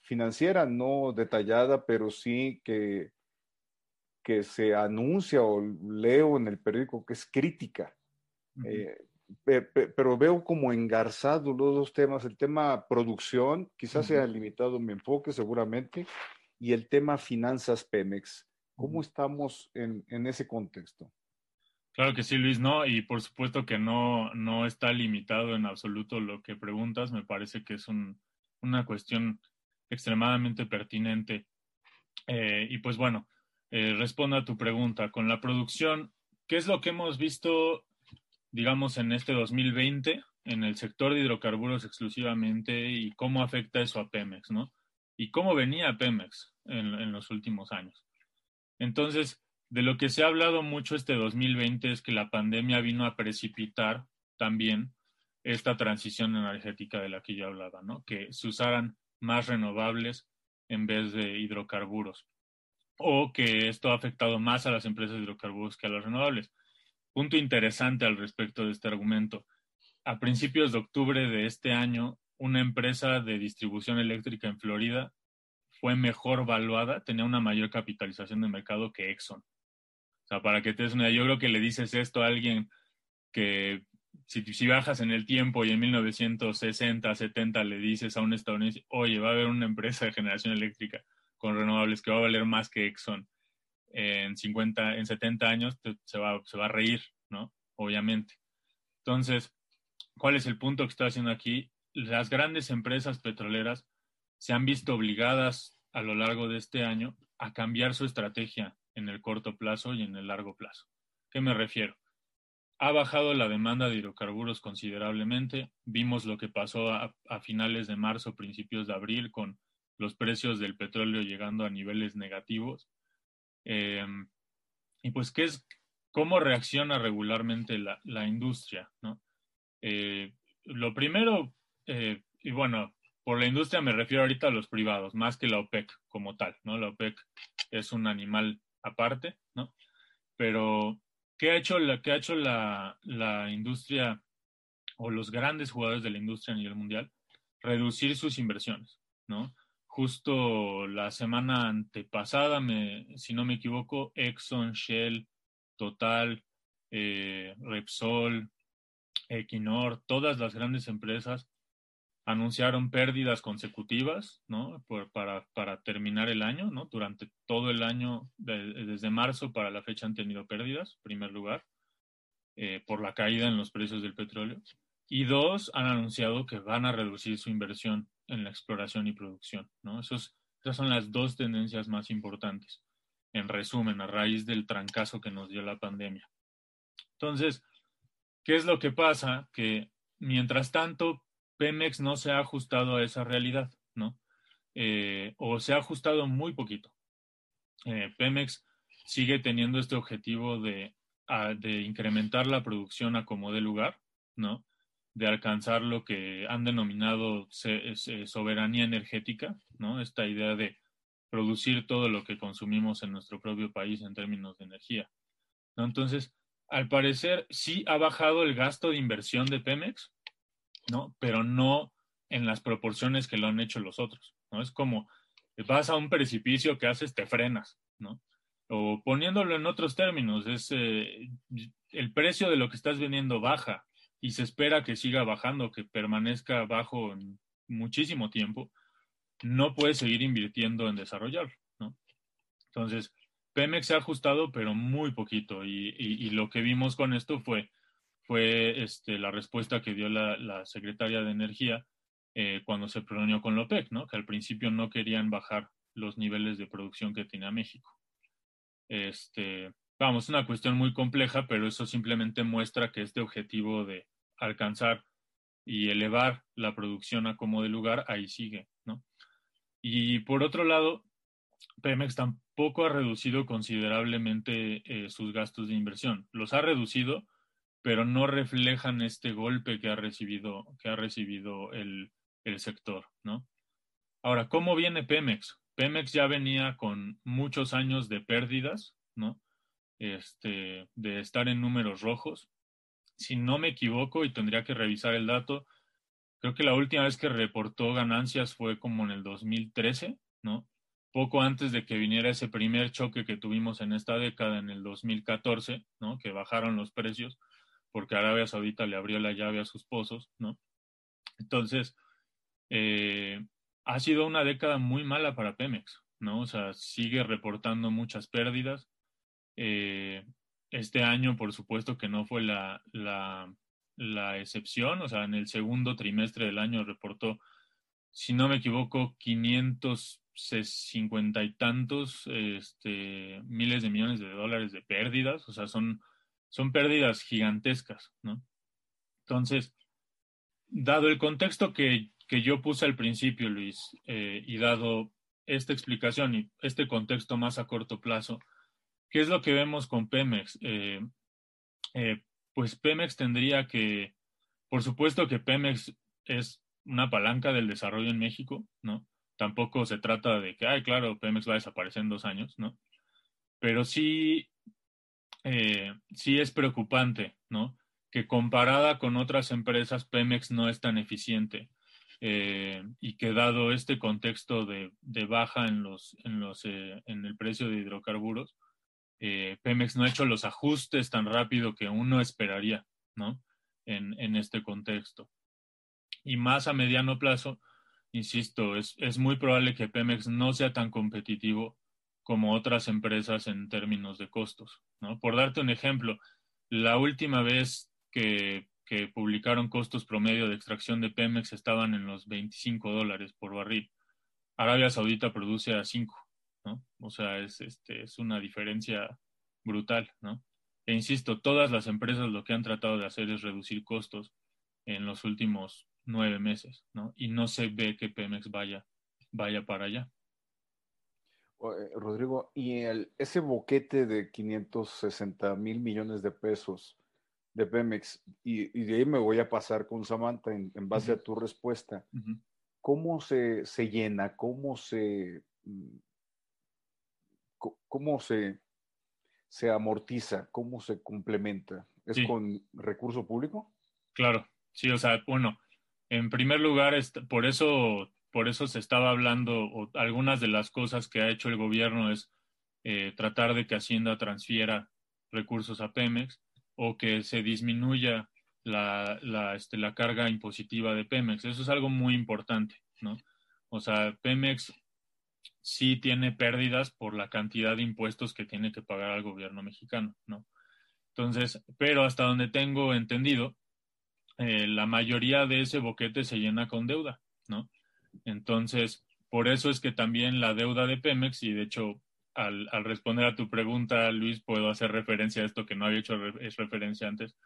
financiera no detallada, pero sí que, que se anuncia o leo en el periódico que es crítica. pero veo como engarzados los dos temas, el tema producción, quizás sea limitado mi enfoque seguramente, y el tema finanzas Pemex. ¿Cómo estamos en, en, ese contexto? Claro que sí, Luis, no, y por supuesto que no, no está limitado en absoluto lo que preguntas, me parece que es un, una cuestión extremadamente pertinente. Eh, y pues bueno, eh, respondo a tu pregunta. Con la producción, ¿qué es lo que hemos visto, digamos, en este 2020 en el sector de hidrocarburos exclusivamente y cómo afecta eso a Pemex, ¿no? Y cómo venía Pemex en los últimos años. Entonces, de lo que se ha hablado mucho este 2020 es que la pandemia vino a precipitar también esta transición energética de la que yo hablaba, ¿no? Que se usaran más renovables en vez de hidrocarburos o que esto ha afectado más a las empresas de hidrocarburos que a las renovables. Punto interesante al respecto de este argumento. A principios de octubre de este año, una empresa de distribución eléctrica en Florida fue mejor valuada, tenía una mayor capitalización de mercado que Exxon. O sea, para que te des una yo creo que le dices esto a alguien que si, si bajas en el tiempo y en 1960, 70 le dices a un estadounidense, oye, va a haber una empresa de generación eléctrica con renovables que va a valer más que Exxon en 50, en 70 años, se, va, se va a reír, ¿no? Obviamente. Entonces, ¿cuál es el punto que estoy haciendo aquí? Las grandes empresas petroleras se han visto obligadas a lo largo de este año a cambiar su estrategia en el corto plazo y en el largo plazo. ¿Qué me refiero? Ha bajado la demanda de hidrocarburos considerablemente. Vimos lo que pasó a, finales de marzo, principios de abril, con los precios del petróleo llegando a niveles negativos. Em, y pues, ¿qué es, ¿cómo reacciona regularmente la, industria? ¿no? Eh, lo primero, eh, y bueno, por la industria me refiero ahorita a los privados, más que la OPEC como tal, ¿no? La OPEC es un animal aparte, ¿no? Pero, ¿qué ha hecho la, qué ha hecho la, la industria o los grandes jugadores de la industria a nivel mundial? Reducir sus inversiones, ¿no? Justo la semana antepasada, me, si no me equivoco, Exxon, Shell, Total, eh, Repsol, Equinor, todas las grandes empresas anunciaron pérdidas consecutivas, ¿no? para, para, terminar el año, ¿no? Durante todo el año, desde marzo para la fecha han tenido pérdidas, en primer lugar, eh, por la caída en los precios del petróleo. Y dos, han anunciado que van a reducir su inversión en la exploración y producción, ¿no? Esos, esas son las dos tendencias más importantes, en resumen, a raíz del trancazo que nos dio la pandemia. Entonces, ¿qué es lo que pasa? Que mientras tanto, Pemex no se ha ajustado a esa realidad, ¿no? eh, o se ha ajustado muy poquito. Eh, Pemex sigue teniendo este objetivo de, incrementar la producción a como de lugar, ¿no? De alcanzar lo que han denominado soberanía energética, ¿no? Esta idea de producir todo lo que consumimos en nuestro propio país en términos de energía. ¿no? Entonces, al parecer sí ha bajado el gasto de inversión de Pemex, ¿no? Pero no en las proporciones que lo han hecho los otros, ¿no? Es como vas a un precipicio que haces, te frenas, ¿no? O poniéndolo en otros términos, es eh, el precio de lo que estás vendiendo baja y se espera que siga bajando, que permanezca bajo en muchísimo tiempo, no puedes seguir invirtiendo en desarrollar, ¿no? Entonces, Pemex se ha ajustado, pero muy poquito, y, lo que vimos con esto fue, fue este, la respuesta que dio la, secretaria de Energía eh, cuando se reunió con Lopec, ¿no? Que al principio no querían bajar los niveles de producción que tenía México. Este, vamos, una cuestión muy compleja, pero eso simplemente muestra que este objetivo de alcanzar y elevar la producción a como de lugar, ahí sigue, ¿no? Y por otro lado, Pemex tampoco ha reducido considerablemente eh, sus gastos de inversión. Los ha reducido, pero no reflejan este golpe que ha recibido, que ha recibido el, el sector, ¿no? Ahora, ¿cómo viene Pemex? Pemex ya venía con muchos años de pérdidas, ¿no? Este, de estar en números rojos. Si no me equivoco, y tendría que revisar el dato, creo que la última vez que reportó ganancias fue como en el 2013, ¿no? Poco antes de que viniera ese primer choque que tuvimos en esta década, en el 2014, ¿no? Que bajaron los precios porque Arabia Saudita le abrió la llave a sus pozos, ¿no? Entonces, eh, ha sido una década muy mala para Pemex, ¿no? O sea, sigue reportando muchas pérdidas. Eh, este año, por supuesto, que no fue la, la, la, excepción, o sea, en el segundo trimestre del año reportó, si no me equivoco, 550 y tantos este, miles de millones de dólares de pérdidas, o sea, son, son pérdidas gigantescas, ¿no? Entonces, dado el contexto que que yo puse al principio, Luis, eh, y dado esta explicación y este contexto más a corto plazo, ¿qué es lo que vemos con Pemex? Eh, eh, pues Pemex tendría que, por supuesto que Pemex es una palanca del desarrollo en México, ¿no? Tampoco se trata de que, ay, claro, Pemex va a desaparecer en dos años, ¿no? Pero sí, sí es preocupante, ¿no? Que comparada con otras empresas, Pemex no es tan eficiente eh, y que dado este contexto de, baja en, los, en, los, eh, en el precio de hidrocarburos, eh, Pemex no ha hecho los ajustes tan rápido que uno esperaría, ¿no? En, en este contexto. Y más a mediano plazo, insisto, es, es muy probable que Pemex no sea tan competitivo como otras empresas en términos de costos, ¿no? Por darte un ejemplo, la última vez que publicaron costos promedio de extracción de Pemex estaban en los 25 dólares por barril. Arabia Saudita produce a 5, ¿no? O sea, es, este, es una diferencia brutal, ¿no? E insisto, todas las empresas lo que han tratado de hacer es reducir costos en los últimos nueve meses, ¿no? Y no se ve que Pemex vaya, vaya para allá. Eh, Rodrigo, y el, ese boquete de 560 mil millones de pesos, de Pemex, y, de ahí me voy a pasar con Samantha en, base a tu respuesta. ¿Cómo se, se, llena? ¿Cómo se, mm, cómo se, se amortiza? ¿Cómo se complementa? ¿Es con recurso público? Claro, sí, o sea, bueno, en primer lugar, por eso, por eso se estaba hablando, o algunas de las cosas que ha hecho el gobierno es eh, tratar de que Hacienda transfiera recursos a Pemex o que se disminuya la, la, este, la carga impositiva de Pemex. Eso es algo muy importante, ¿no? O sea, Pemex sí tiene pérdidas por la cantidad de impuestos que tiene que pagar al gobierno mexicano, ¿no? Entonces, pero hasta donde tengo entendido, eh, la mayoría de ese boquete se llena con deuda, ¿no? Entonces, por eso es que también la deuda de Pemex, y de hecho al, responder a tu pregunta, Luis, puedo hacer referencia a esto que no había hecho referencia antes.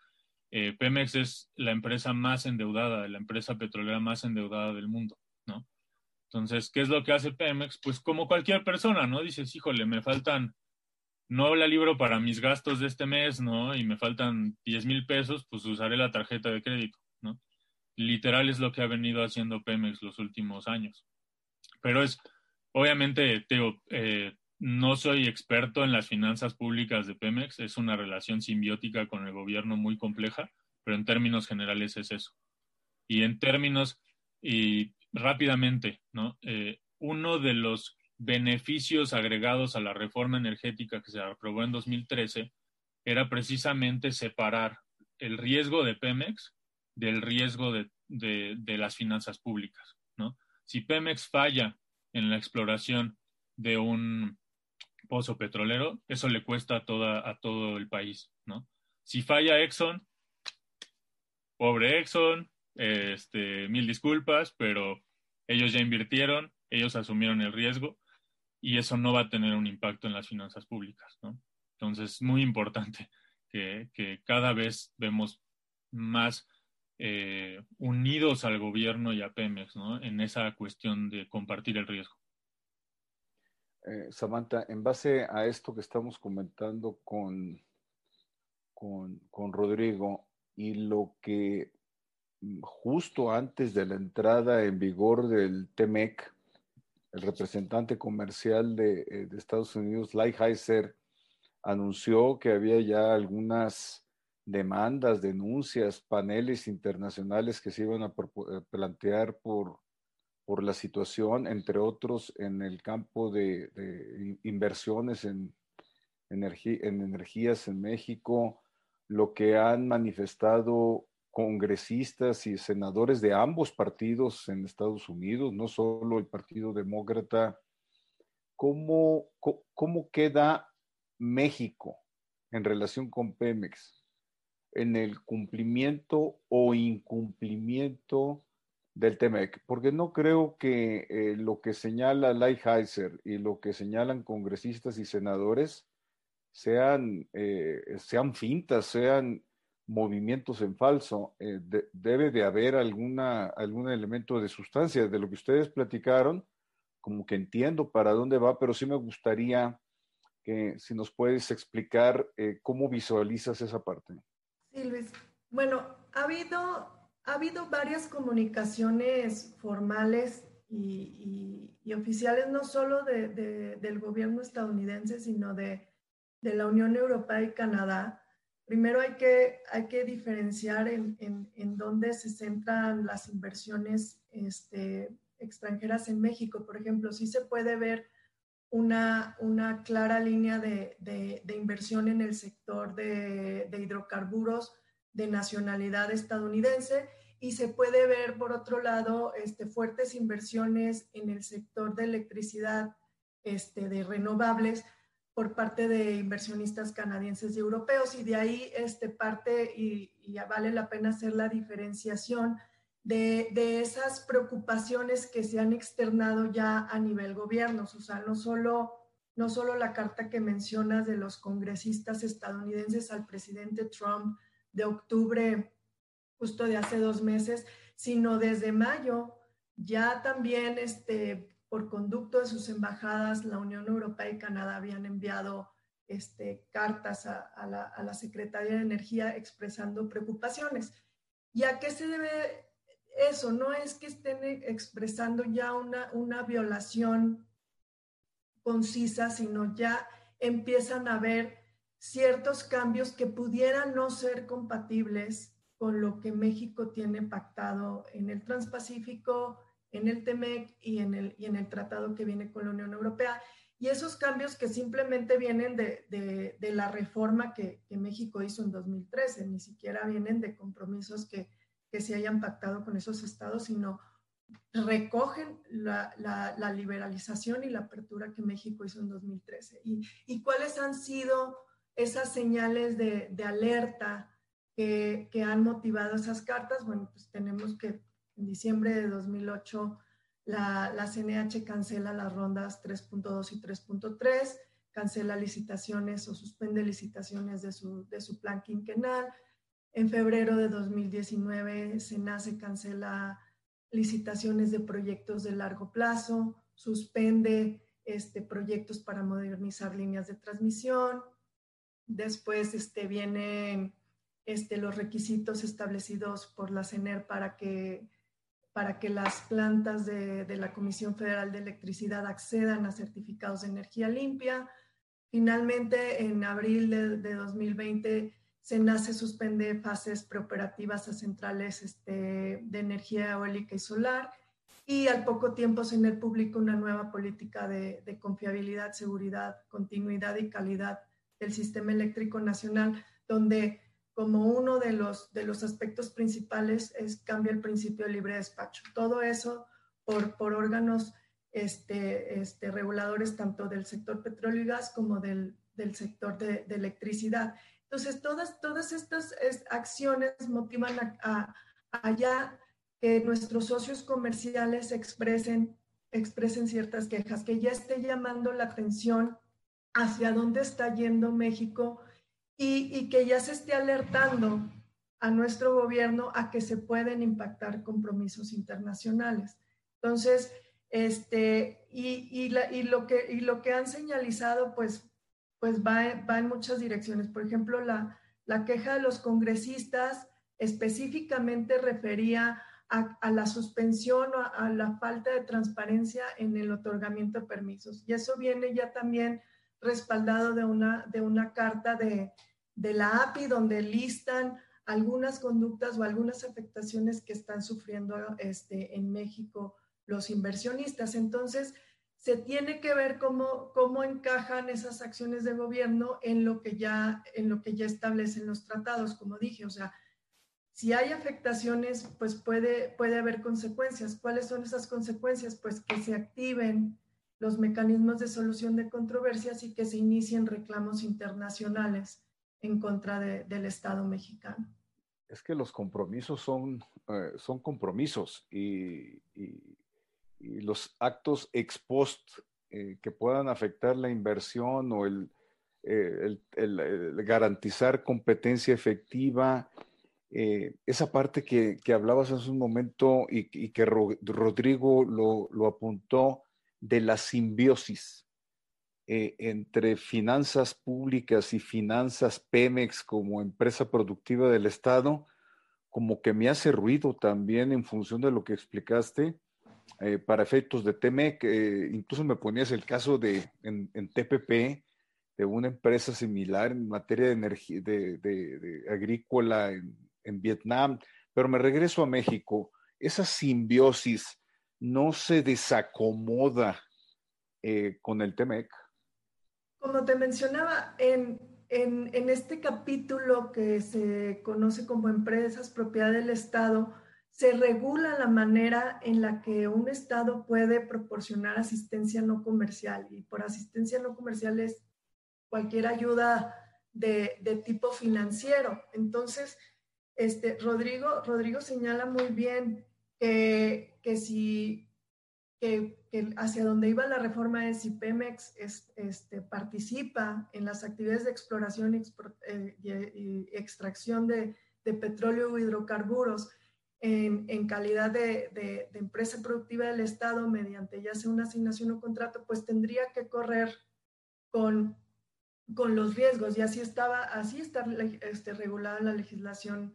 Eh, Pemex es la empresa más endeudada, la empresa petrolera más endeudada del mundo, ¿no? Entonces, ¿qué es lo que hace Pemex? Pues como cualquier persona, ¿no? Dices, híjole, me faltan, no la libro para mis gastos de este mes, ¿no? Y me faltan 10 mil pesos, pues usaré la tarjeta de crédito. Literal es lo que ha venido haciendo Pemex los últimos años. Pero es, obviamente, Teo, eh, no soy experto en las finanzas públicas de Pemex, es una relación simbiótica con el gobierno muy compleja, pero en términos generales es eso. Y en términos, y rápidamente, ¿no? Eh, uno de los beneficios agregados a la reforma energética que se aprobó en 2013 era precisamente separar el riesgo de Pemex del riesgo de, de, las finanzas públicas, ¿no? Si Pemex falla en la exploración de un pozo petrolero, eso le cuesta a, toda, a todo el país, ¿no? Si falla Exxon, pobre Exxon, este, mil disculpas, pero ellos ya invirtieron, ellos asumieron el riesgo y eso no va a tener un impacto en las finanzas públicas, ¿no? Entonces, es muy importante que, cada vez vemos más eh, unidos al gobierno y a Pemex, ¿no? En esa cuestión de compartir el riesgo. Eh, Samantha, en base a esto que estamos comentando con, con, con Rodrigo y lo que justo antes de la entrada en vigor del TEMEC, el representante comercial de, eh, Estados Unidos, Lighthizer, anunció que había ya algunas demandas, denuncias, paneles internacionales que se iban a eh, plantear por, por la situación, entre otros en el campo de, inversiones en, en energías en México, lo que han manifestado congresistas y senadores de ambos partidos en Estados Unidos, no solo el Partido Demócrata, ¿cómo, cómo queda México en relación con Pemex en el cumplimiento o incumplimiento del TEMEC? Porque no creo que eh, lo que señala Lighthizer y lo que señalan congresistas y senadores sean, eh, sean fintas, sean movimientos en falso, eh, debe de haber alguna, algún elemento de sustancia. De lo que ustedes platicaron, como que entiendo para dónde va, pero sí me gustaría que si nos puedes explicar cómo visualizas esa parte. Sí, Luis. Bueno, ha habido, ha habido varias comunicaciones formales y, oficiales, no solo de, del gobierno estadounidense, sino de, de la Unión Europea y Canadá, Primero hay que, hay que diferenciar en, en, dónde se centran las inversiones este, extranjeras en México. Por ejemplo, sí se puede ver una, una clara línea de, de, inversión en el sector de, de, hidrocarburos de nacionalidad estadounidense y se puede ver, por otro lado, este, fuertes inversiones en el sector de electricidad este, de renovables por parte de inversionistas canadienses y europeos y de ahí este, parte y, ya vale la pena hacer la diferenciación de, de, esas preocupaciones que se han externado ya a nivel gobierno, sea, no solo, no solo la carta que mencionas de los congresistas estadounidenses al presidente Trump de octubre, justo de hace dos meses, sino desde mayo, ya también este, por conducto de sus embajadas, la Unión Europea y Canadá habían enviado este, cartas a, la, Secretaría de Energía expresando preocupaciones. ¿Y a qué se debe eso? No es que estén expresando ya una, una violación concisa, sino ya empiezan a haber ciertos cambios que pudieran no ser compatibles con lo que México tiene pactado en el Transpacífico, en el TEMEC y en el, y en el tratado que viene con la Unión Europea. Y esos cambios que simplemente vienen de, de, la reforma que, México hizo en 2013, ni siquiera vienen de compromisos que, que se hayan pactado con esos estados, sino recogen la, la, la, liberalización y la apertura que México hizo en 2013. ¿Y, y cuáles han sido esas señales de, de alerta que, que, han motivado esas cartas? Bueno, pues tenemos que en diciembre de 2008, la, la CNH cancela las rondas 3.2 y 3.3, cancela licitaciones o suspende licitaciones de su, de su plan quinquenal. En febrero de 2019, SENACE cancela licitaciones de proyectos de largo plazo, suspende este, proyectos para modernizar líneas de transmisión. Después este, vienen este, los requisitos establecidos por la CENER para que, para que las plantas de, de la Comisión Federal de Electricidad accedan a certificados de energía limpia. Finalmente, en abril de, de 2020, nace suspende fases preoperativas a centrales este, de energía eólica y solar y al poco tiempo CENER publica una nueva política de, confiabilidad, seguridad, continuidad y calidad del sistema eléctrico nacional, donde como uno de los, de los aspectos principales es cambia el principio de libre despacho. Todo eso por, por órganos este, este, reguladores tanto del sector petróleo y gas como del, del sector de electricidad. Entonces, todas, todas estas acciones motivan a, ya que nuestros socios comerciales expresen, expresen ciertas quejas, que ya esté llamando la atención hacia dónde está yendo México y, y, que ya se esté alertando a nuestro gobierno a que se pueden impactar compromisos internacionales. Entonces, este, y, y, la, y, lo, que, y lo que han señalizado, pues pues va, va en muchas direcciones. Por ejemplo, la, la queja de los congresistas específicamente refería a, la suspensión o a, a, la falta de transparencia en el otorgamiento de permisos. Y eso viene ya también respaldado de una, de una carta de, de la API donde listan algunas conductas o algunas afectaciones que están sufriendo este, en México los inversionistas. Entonces, se tiene que ver cómo, cómo encajan esas acciones de gobierno en lo, que ya, en lo que ya establecen los tratados, como dije. O sea, si hay afectaciones, pues puede, puede haber consecuencias. ¿Cuáles son esas consecuencias? Pues que se activen los mecanismos de solución de controversias y que se inicien reclamos internacionales en contra de, del Estado mexicano. Es que los compromisos son, eh, son compromisos y, y y los actos ex post eh, que puedan afectar la inversión o el, eh, garantizar competencia efectiva, eh, esa parte que, que, hablabas hace un momento y, que Ro, Rodrigo lo, lo, apuntó de la simbiosis entre finanzas públicas y finanzas Pemex como empresa productiva del Estado, como que me hace ruido también en función de lo que explicaste eh, para efectos de TMEC. Eh, incluso me ponías el caso de en, TPP, de una empresa similar en materia de energía de, agrícola en, en, Vietnam. Pero me regreso a México. Esa simbiosis no se desacomoda eh, con el TEMEC. Como te mencionaba, en, en, en, este capítulo que se conoce como empresas propiedad del Estado, se regula la manera en la que un Estado puede proporcionar asistencia no comercial. Y por asistencia no comercial es cualquier ayuda de, tipo financiero. Entonces, este, Rodrigo, Rodrigo señala muy bien que, que si que, que, hacia donde iba la reforma es si Pemex es, este, participa en las actividades de exploración y, eh, extracción de, de petróleo o hidrocarburos, en, calidad de, empresa productiva del Estado mediante ya sea una asignación o contrato, pues tendría que correr con, con los riesgos y así estaba, así está este, regulada la legislación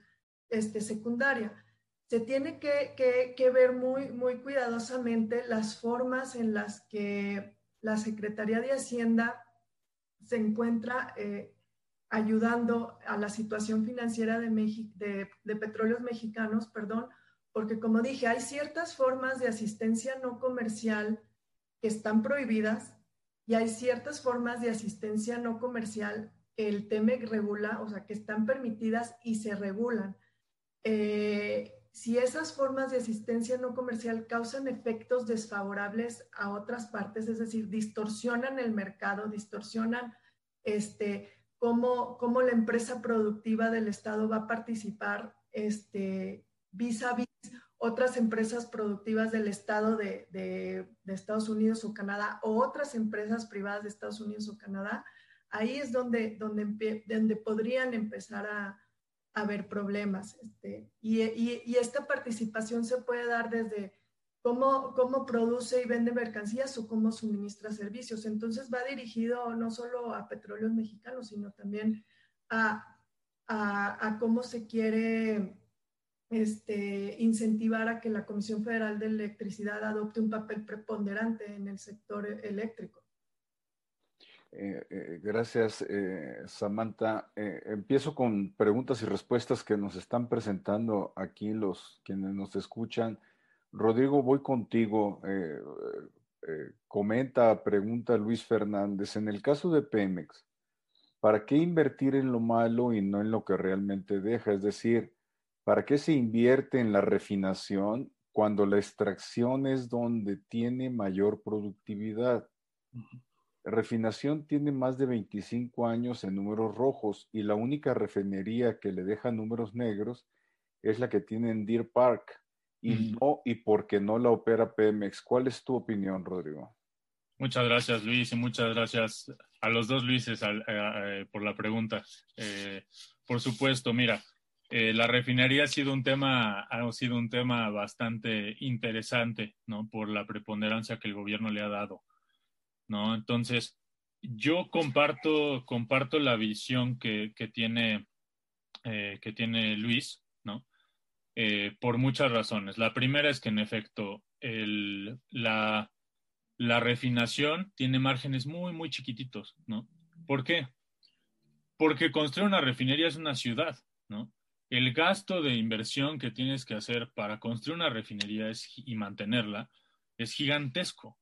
este, secundaria. Se tiene que, ver muy, muy cuidadosamente las formas en las que la Secretaría de Hacienda se encuentra eh, ayudando a la situación financiera de, de, de, petróleos mexicanos, perdón, porque como dije, hay ciertas formas de asistencia no comercial que están prohibidas y hay ciertas formas de asistencia no comercial que el TEMEC regula, o sea, que están permitidas y se regulan. Eh, si esas formas de asistencia no comercial causan efectos desfavorables a otras partes, es decir, distorsionan el mercado, distorsionan este, cómo, cómo la empresa productiva del Estado va a participar este, vis a vis otras empresas productivas del Estado de, Estados Unidos o Canadá o otras empresas privadas de Estados Unidos o Canadá, ahí es donde, donde, donde podrían empezar a, haber problemas. Este, y, esta participación se puede dar desde cómo, produce y vende mercancías o cómo suministra servicios. Entonces va dirigido no solo a petróleos mexicanos, sino también a cómo se quiere este, incentivar a que la Comisión Federal de Electricidad adopte un papel preponderante en el sector eléctrico. Eh, eh, gracias, eh, Samantha. empiezo con preguntas y respuestas que nos están presentando aquí los quienes nos escuchan. Rodrigo, voy contigo. comenta, pregunta Luis Fernández. En el caso de Pemex, ¿para qué invertir en lo malo y no en lo que realmente deja? Es decir, ¿para qué se invierte en la refinación cuando la extracción es donde tiene mayor productividad? refinación tiene más de 25 años en números rojos y la única refinería que le deja números negros es la que tiene en Deer Park y no y porque no la opera Pemex. ¿Cuál es tu opinión, Rodrigo? Muchas gracias, Luis, y muchas gracias a los dos Luises eh, por la pregunta. Eh, por supuesto, mira, eh, la refinería ha sido un tema ha sido un tema bastante interesante, ¿no? Por la preponderancia que el gobierno le ha dado ¿no? Entonces, yo comparto, comparto la visión que, tiene, eh, que tiene Luis. Eh, por muchas razones. La primera es que, en efecto, la, la refinación tiene márgenes muy, muy chiquititos, ¿no? ¿Por qué? Porque construir una refinería es una ciudad, ¿no? El gasto de inversión que tienes que hacer para construir una refinería y mantenerla es gigantesco,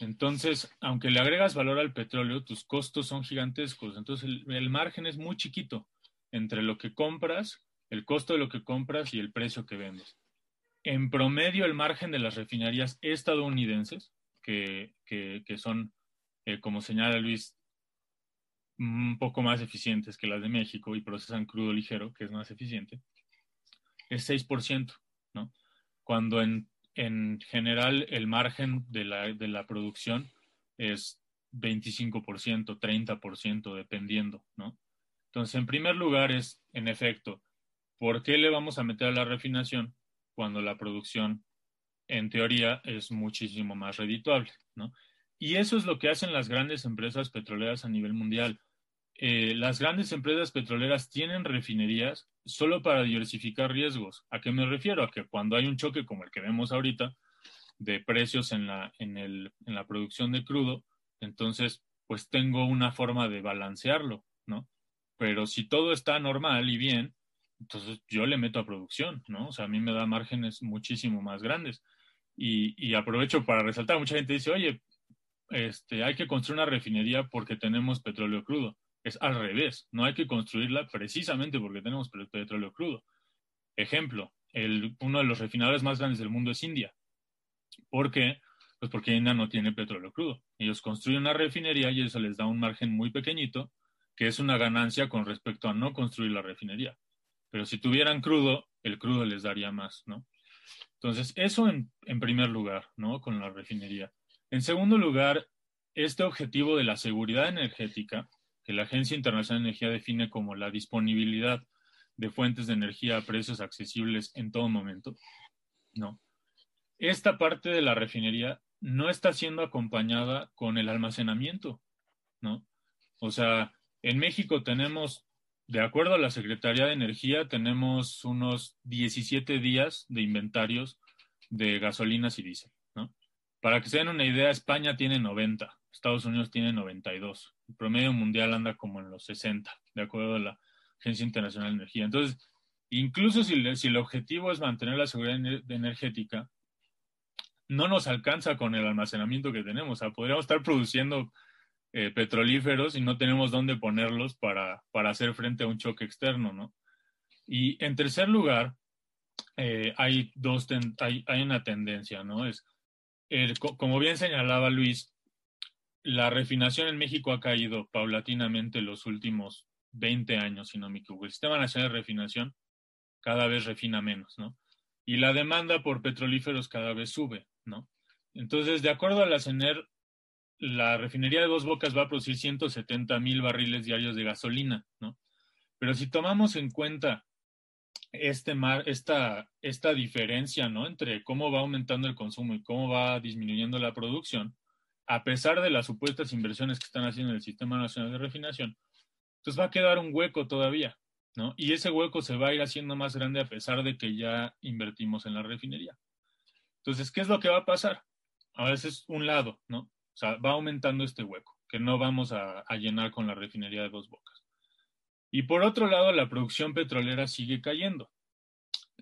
entonces, aunque le agregas valor al petróleo, tus costos son gigantescos. Entonces, el, margen es muy chiquito entre lo que compras, el costo de lo que compras y el precio que vendes. En promedio, el margen de las refinerías estadounidenses, que, son, eh, como señala Luis, un poco más eficientes que las de México y procesan crudo ligero, que es más eficiente, es 6%, ¿no? Cuando en en general el margen de la, de la producción es 25%, 30%, dependiendo, ¿no? Entonces, en primer lugar es, en efecto, ¿por qué le vamos a meter a la refinación cuando la producción, en teoría, es muchísimo más redituable, ¿no? Y eso es lo que hacen las grandes empresas petroleras a nivel mundial. Eh, las grandes empresas petroleras tienen refinerías solo para diversificar riesgos. ¿A qué me refiero? A que cuando hay un choque como el que vemos ahorita de precios en la, en, el, en la producción de crudo, entonces pues tengo una forma de balancearlo, ¿no? Pero si todo está normal y bien, entonces yo le meto a producción, ¿no? O sea, a mí me da márgenes muchísimo más grandes. Y, aprovecho para resaltar, mucha gente dice, oye, este, hay que construir una refinería porque tenemos petróleo crudo. Es al revés, no hay que construirla precisamente porque tenemos petróleo crudo. Ejemplo, el, uno de los refinadores más grandes del mundo es India. ¿Por qué? Pues porque India no tiene petróleo crudo. Ellos construyen una refinería y eso les da un margen muy pequeñito, que es una ganancia con respecto a no construir la refinería. Pero si tuvieran crudo, el crudo les daría más, ¿no? Entonces, eso en, primer lugar, ¿no? Con la refinería. En segundo lugar, este objetivo de la seguridad energética que la Agencia Internacional de Energía define como la disponibilidad de fuentes de energía a precios accesibles en todo momento. No. Esta parte de la refinería no está siendo acompañada con el almacenamiento, ¿no? O sea, en México tenemos, de acuerdo a la Secretaría de Energía, tenemos unos 17 días de inventarios de gasolinas y diésel, ¿no? Para que se den una idea, España tiene 90, Estados Unidos tiene 92. El promedio mundial anda como en los 60, de acuerdo a la Agencia Internacional de Energía. Entonces, incluso si, el objetivo es mantener la seguridad energética, no nos alcanza con el almacenamiento que tenemos. O sea, podríamos estar produciendo eh, petrolíferos y no tenemos dónde ponerlos para, hacer frente a un choque externo, ¿no? Y en tercer lugar, eh, hay, dos hay, hay, una tendencia, ¿no? Es, como bien señalaba Luis, la refinación en México ha caído paulatinamente los últimos 20 años, si no me equivoco. El Sistema Nacional de Refinación cada vez refina menos, ¿no? Y la demanda por petrolíferos cada vez sube, ¿no? Entonces, de acuerdo a la CENER, la refinería de Dos Bocas va a producir 170 mil barriles diarios de gasolina, ¿no? Pero si tomamos en cuenta este mar, esta, esta diferencia ¿no? entre cómo va aumentando el consumo y cómo va disminuyendo la producción, a pesar de las supuestas inversiones que están haciendo en el Sistema Nacional de Refinación, entonces va a quedar un hueco todavía, ¿no? Y ese hueco se va a ir haciendo más grande a pesar de que ya invertimos en la refinería. Entonces, ¿qué es lo que va a pasar? A veces un lado, ¿no? O sea, va aumentando este hueco, que no vamos a, llenar con la refinería de dos bocas. Y por otro lado, la producción petrolera sigue cayendo.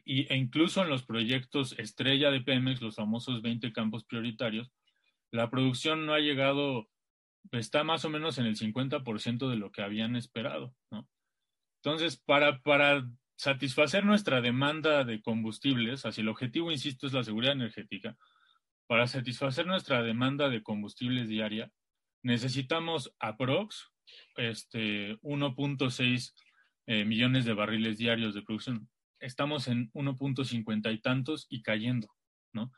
Y, e incluso en los proyectos estrella de Pemex, los famosos 20 campos prioritarios, la producción no ha llegado está más o menos en el 50% de lo que habían esperado. Entonces, para, para satisfacer nuestra demanda de combustibles, así el objetivo, insisto, es la seguridad energética, para satisfacer nuestra demanda de combustibles diaria, necesitamos aprox este, 1.6 eh, millones de barriles diarios de producción. Estamos en 1.50 y tantos y cayendo, ¿no?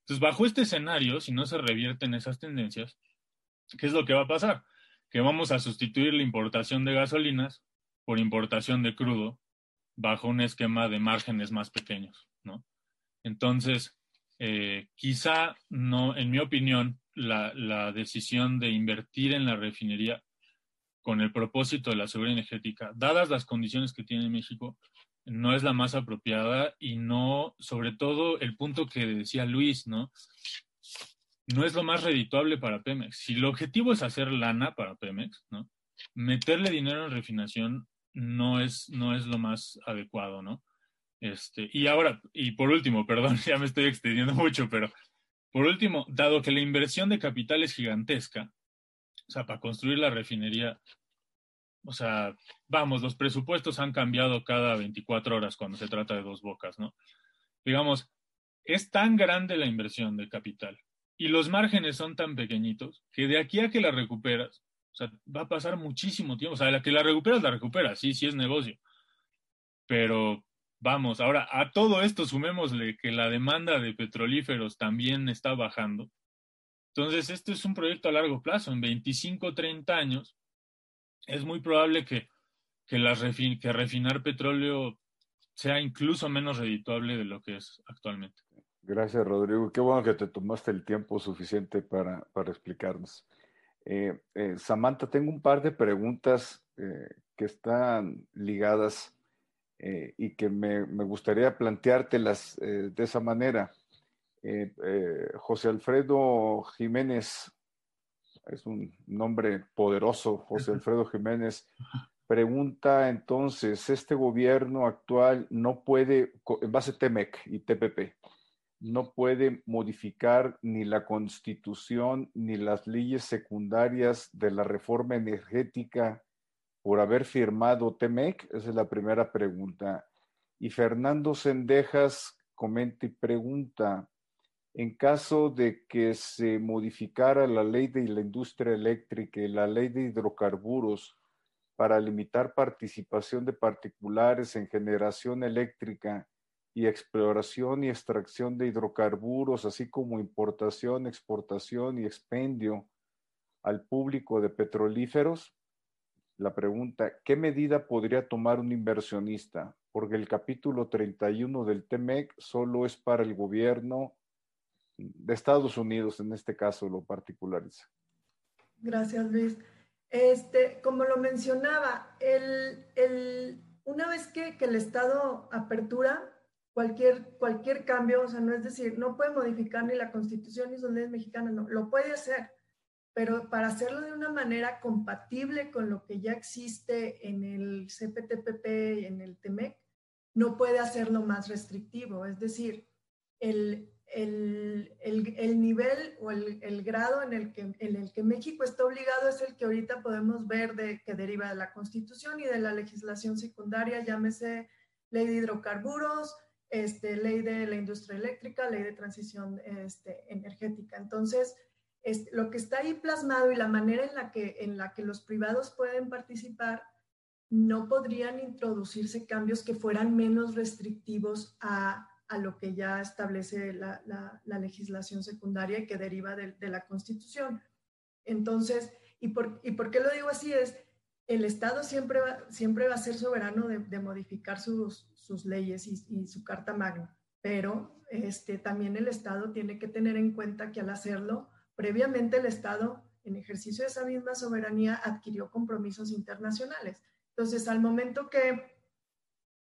Entonces, bajo este escenario, si no se revierten esas tendencias, ¿qué es lo que va a pasar? Que vamos a sustituir la importación de gasolinas por importación de crudo bajo un esquema de márgenes más pequeños, ¿no? Entonces, eh, quizá no, en mi opinión, la, decisión de invertir en la refinería con el propósito de la seguridad energética, dadas las condiciones que tiene México, no es la más apropiada y no, sobre todo, el punto que decía Luis, ¿no? no es lo más redituable para Pemex. Si el objetivo es hacer lana para Pemex, ¿no? Meterle dinero en refinación no es, no es lo más adecuado, ¿no? Este, y ahora, y por último, perdón, ya me estoy extendiendo mucho, pero por último, dado que la inversión de capital es gigantesca, o sea, para construir la refinería, o sea, vamos, los presupuestos han cambiado cada 24 horas cuando se trata de dos bocas, ¿no? Digamos, es tan grande la inversión de capital y los márgenes son tan pequeñitos que de aquí a que la recuperas, o sea, va a pasar muchísimo tiempo. O sea, la que la recuperas, la recuperas, sí, sí es negocio. Pero vamos, ahora a todo esto sumémosle que la demanda de petrolíferos también está bajando. Entonces, esto es un proyecto a largo plazo. En 25, 30 años, es muy probable que, que, que refinar petróleo sea incluso menos redituable de lo que es actualmente. Gracias, Rodrigo. Qué bueno que te tomaste el tiempo suficiente para, para explicarnos. Eh, eh, Samantha, tengo un par de preguntas eh, que están ligadas y que me, me, gustaría planteártelas de esa manera. José Alfredo Jiménez, es un nombre poderoso, José Alfredo Jiménez, pregunta entonces, ¿este gobierno actual no puede, en base a TEMEC y TPP, no puede modificar ni la constitución ni las leyes secundarias de la reforma energética por haber firmado TEMEC? Esa es la primera pregunta. Y Fernando Sendejas comenta y pregunta, en caso de que se modificara la ley de la industria eléctrica y la ley de hidrocarburos para limitar participación de particulares en generación eléctrica, y exploración y extracción de hidrocarburos, así como importación, exportación y expendio al público de petrolíferos? La pregunta, ¿qué medida podría tomar un inversionista? Porque el capítulo 31 del TEMEC solo es para el gobierno de Estados Unidos, en este caso lo particulariza. Gracias, Luis. Este, como lo mencionaba, el, el, una vez que, que el Estado apertura, cualquier, cualquier cambio, o sea, no es decir, no puede modificar ni la constitución ni sus leyes mexicanas, no, lo puede hacer, pero para hacerlo de una manera compatible con lo que ya existe en el CPTPP y en el TEMEC, no puede hacerlo más restrictivo, es decir, el, el, el, el nivel o el, grado en el, que, en el que México está obligado es el que ahorita podemos ver de, que deriva de la Constitución y de la legislación secundaria, llámese ley de hidrocarburos, este, ley de la industria eléctrica, ley de transición este, energética. Entonces, lo que está ahí plasmado y la manera en la, que, en la que los privados pueden participar, no podrían introducirse cambios que fueran menos restrictivos a, a lo que ya establece la, la, legislación secundaria y que deriva de, de la Constitución. Entonces, ¿y por, ¿y por qué lo digo así? Es el Estado siempre va, siempre va a ser soberano de, modificar sus, sus leyes y, su carta magna, pero este, también el Estado tiene que tener en cuenta que al hacerlo, previamente el Estado, en ejercicio de esa misma soberanía, adquirió compromisos internacionales. Entonces, al momento que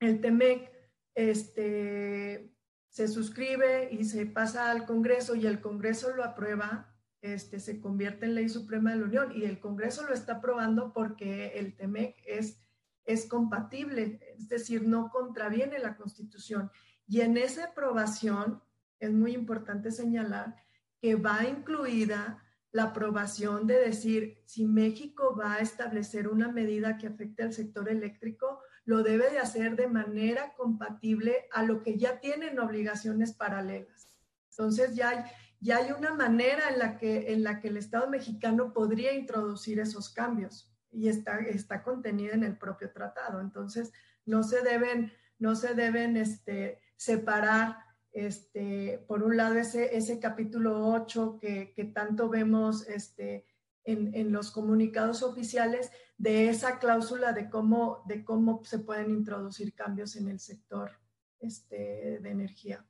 el TEMEC este, se suscribe y se pasa al Congreso y el Congreso lo aprueba, este, se convierte en ley suprema de la Unión y el Congreso lo está aprobando porque el TEMEC es, es compatible, es decir, no contraviene la Constitución. Y en esa aprobación es muy importante señalar que va incluida la aprobación de decir si México va a establecer una medida que afecte al sector eléctrico, lo debe de hacer de manera compatible a lo que ya tienen obligaciones paralelas. Entonces ya, ya hay una manera en la, que, en la que el Estado mexicano podría introducir esos cambios y está, está contenida en el propio tratado. Entonces, no se deben, no se deben este, separar, este, por un lado, ese, ese capítulo 8 que, que tanto vemos este, en, en, los comunicados oficiales de esa cláusula de cómo, de cómo se pueden introducir cambios en el sector este, de energía.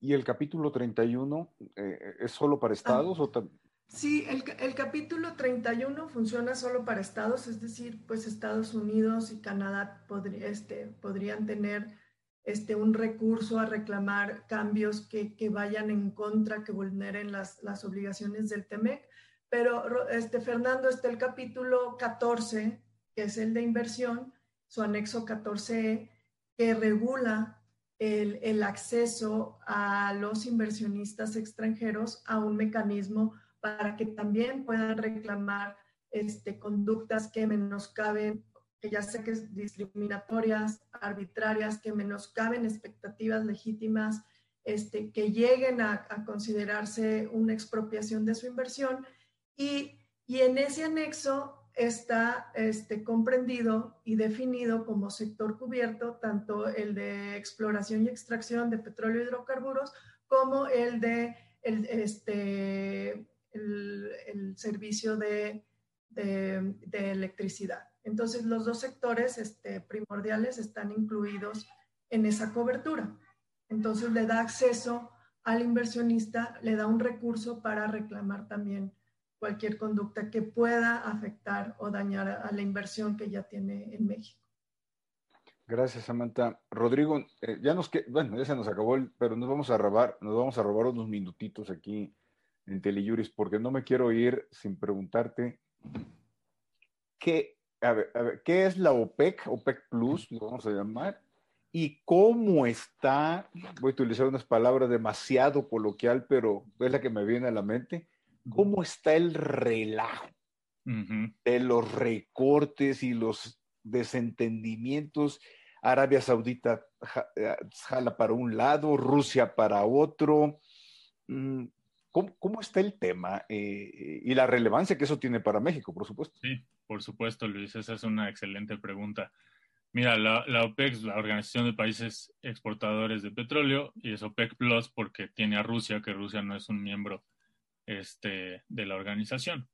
¿Y el capítulo 31 eh, es solo para ah. estados o Sí, el, el, capítulo 31 funciona solo para estados, es decir, pues Estados Unidos y Canadá este, podrían tener este, un recurso a reclamar cambios que, vayan en contra, que vulneren las, obligaciones del TEMEC. Pero, este, Fernando, está el capítulo 14, que es el de inversión, su anexo 14E, que regula el, acceso a los inversionistas extranjeros a un mecanismo para que también puedan reclamar este, conductas que menoscaben, que ya sé que es discriminatorias, arbitrarias, que menoscaben expectativas legítimas, este, que lleguen a, considerarse una expropiación de su inversión. Y, y en ese anexo está este, comprendido y definido como sector cubierto tanto el de exploración y extracción de petróleo y hidrocarburos como el de el, este, el, servicio de, de, electricidad. Entonces, los dos sectores este, primordiales están incluidos en esa cobertura. Entonces, le da acceso al inversionista, le da un recurso para reclamar también cualquier conducta que pueda afectar o dañar a la inversión que ya tiene en México. Gracias, Samantha. Rodrigo, eh, ya nos que, bueno, ya se nos acabó, pero nos vamos a robar, nos vamos a robar unos minutitos aquí en Teleyuris, porque no me quiero ir sin preguntarte qué, a ver, a ver, ¿qué es la OPEC, OPEC Plus, lo vamos a llamar, y cómo está, voy a utilizar unas palabras demasiado coloquial, pero es la que me viene a la mente, cómo está el relajo de los recortes y los desentendimientos. Arabia Saudita eh, jala para un lado, Rusia para otro. ¿Cómo, está el tema eh, y la relevancia que eso tiene para México, por supuesto? Sí, por supuesto, Luis, esa es una excelente pregunta. Mira, la, la, OPEC, la Organización de Países Exportadores de Petróleo, y es OPEC Plus porque tiene a Rusia, que Rusia no es un miembro este, de la organización,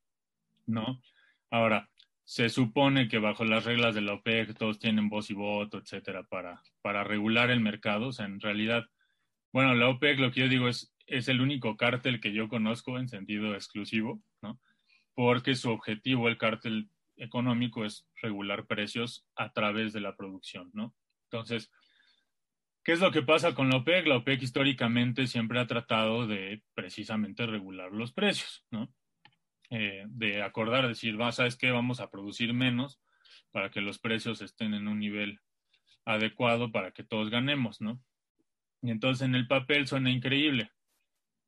¿no? Ahora, se supone que bajo las reglas de la OPEC todos tienen voz y voto, etcétera, para, para regular el mercado. O sea, en realidad, bueno, la OPEC, lo que yo digo es, es el único cártel que yo conozco en sentido exclusivo, ¿no? Porque su objetivo, el cártel económico, es regular precios a través de la producción, ¿no? Entonces, ¿Qué es lo que pasa con la OPEC? La OPEC históricamente siempre ha tratado de precisamente regular los precios, ¿no? Eh, de acordar, decir, va, ¿sabes qué? Vamos a producir menos para que los precios estén en un nivel adecuado para que todos ganemos, ¿no? Y entonces en el papel suena increíble.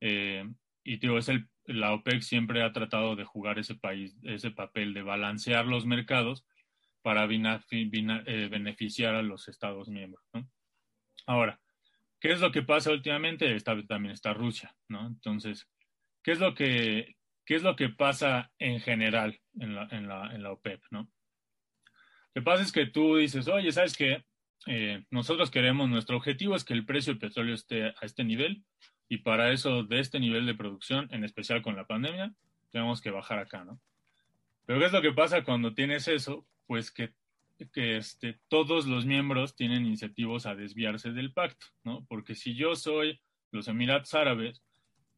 Eh, y es el, la OPEC siempre ha tratado de jugar ese, país, ese papel de balancear los mercados para eh, beneficiar a los Estados miembros. Ahora, ¿qué es lo que pasa últimamente? Esta, también está Rusia, ¿no? Entonces, ¿qué es lo que, qué es lo que pasa en general en la OPEP, ¿no? Lo que pasa es que tú dices, oye, ¿sabes qué? Eh, nosotros queremos, nuestro objetivo es que el precio del petróleo esté a este nivel y para eso, de este nivel de producción, en especial con la pandemia, tenemos que bajar acá, ¿no? Pero ¿qué es lo que pasa cuando tienes eso? Pues que, que este, todos los miembros tienen incentivos a desviarse del pacto, ¿no? Porque si yo soy los Emiratos Árabes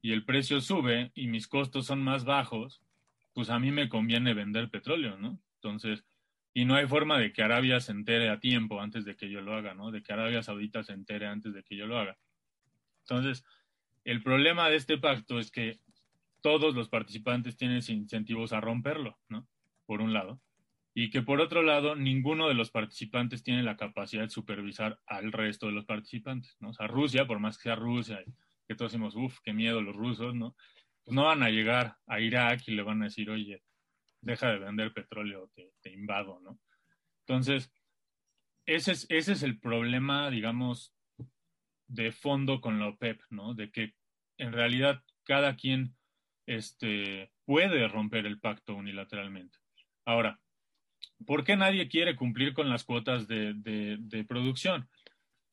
y el precio sube y mis costos son más bajos, pues a mí me conviene vender petróleo, ¿no? Entonces, y no hay forma de que Arabia se entere a tiempo antes de que yo lo haga, ¿no? De que Arabia Saudita se entere antes de que yo lo haga. Entonces, el problema de este pacto es que todos los participantes tienen incentivos a romperlo, ¿no? Por un lado. Y que por otro lado, ninguno de los participantes tiene la capacidad de supervisar al resto de los participantes, ¿no? O sea, Rusia, por más que sea Rusia, que todos decimos, uff, qué miedo los rusos, ¿no? Pues no van a llegar a Irak y le van a decir, oye, deja de vender petróleo, te, te invado, ¿no? Entonces, ese es, ese es el problema, digamos, de fondo con la OPEP, ¿no? De que en realidad cada quien este, puede romper el pacto unilateralmente. Ahora, ¿por qué nadie quiere cumplir con las cuotas de, de, producción?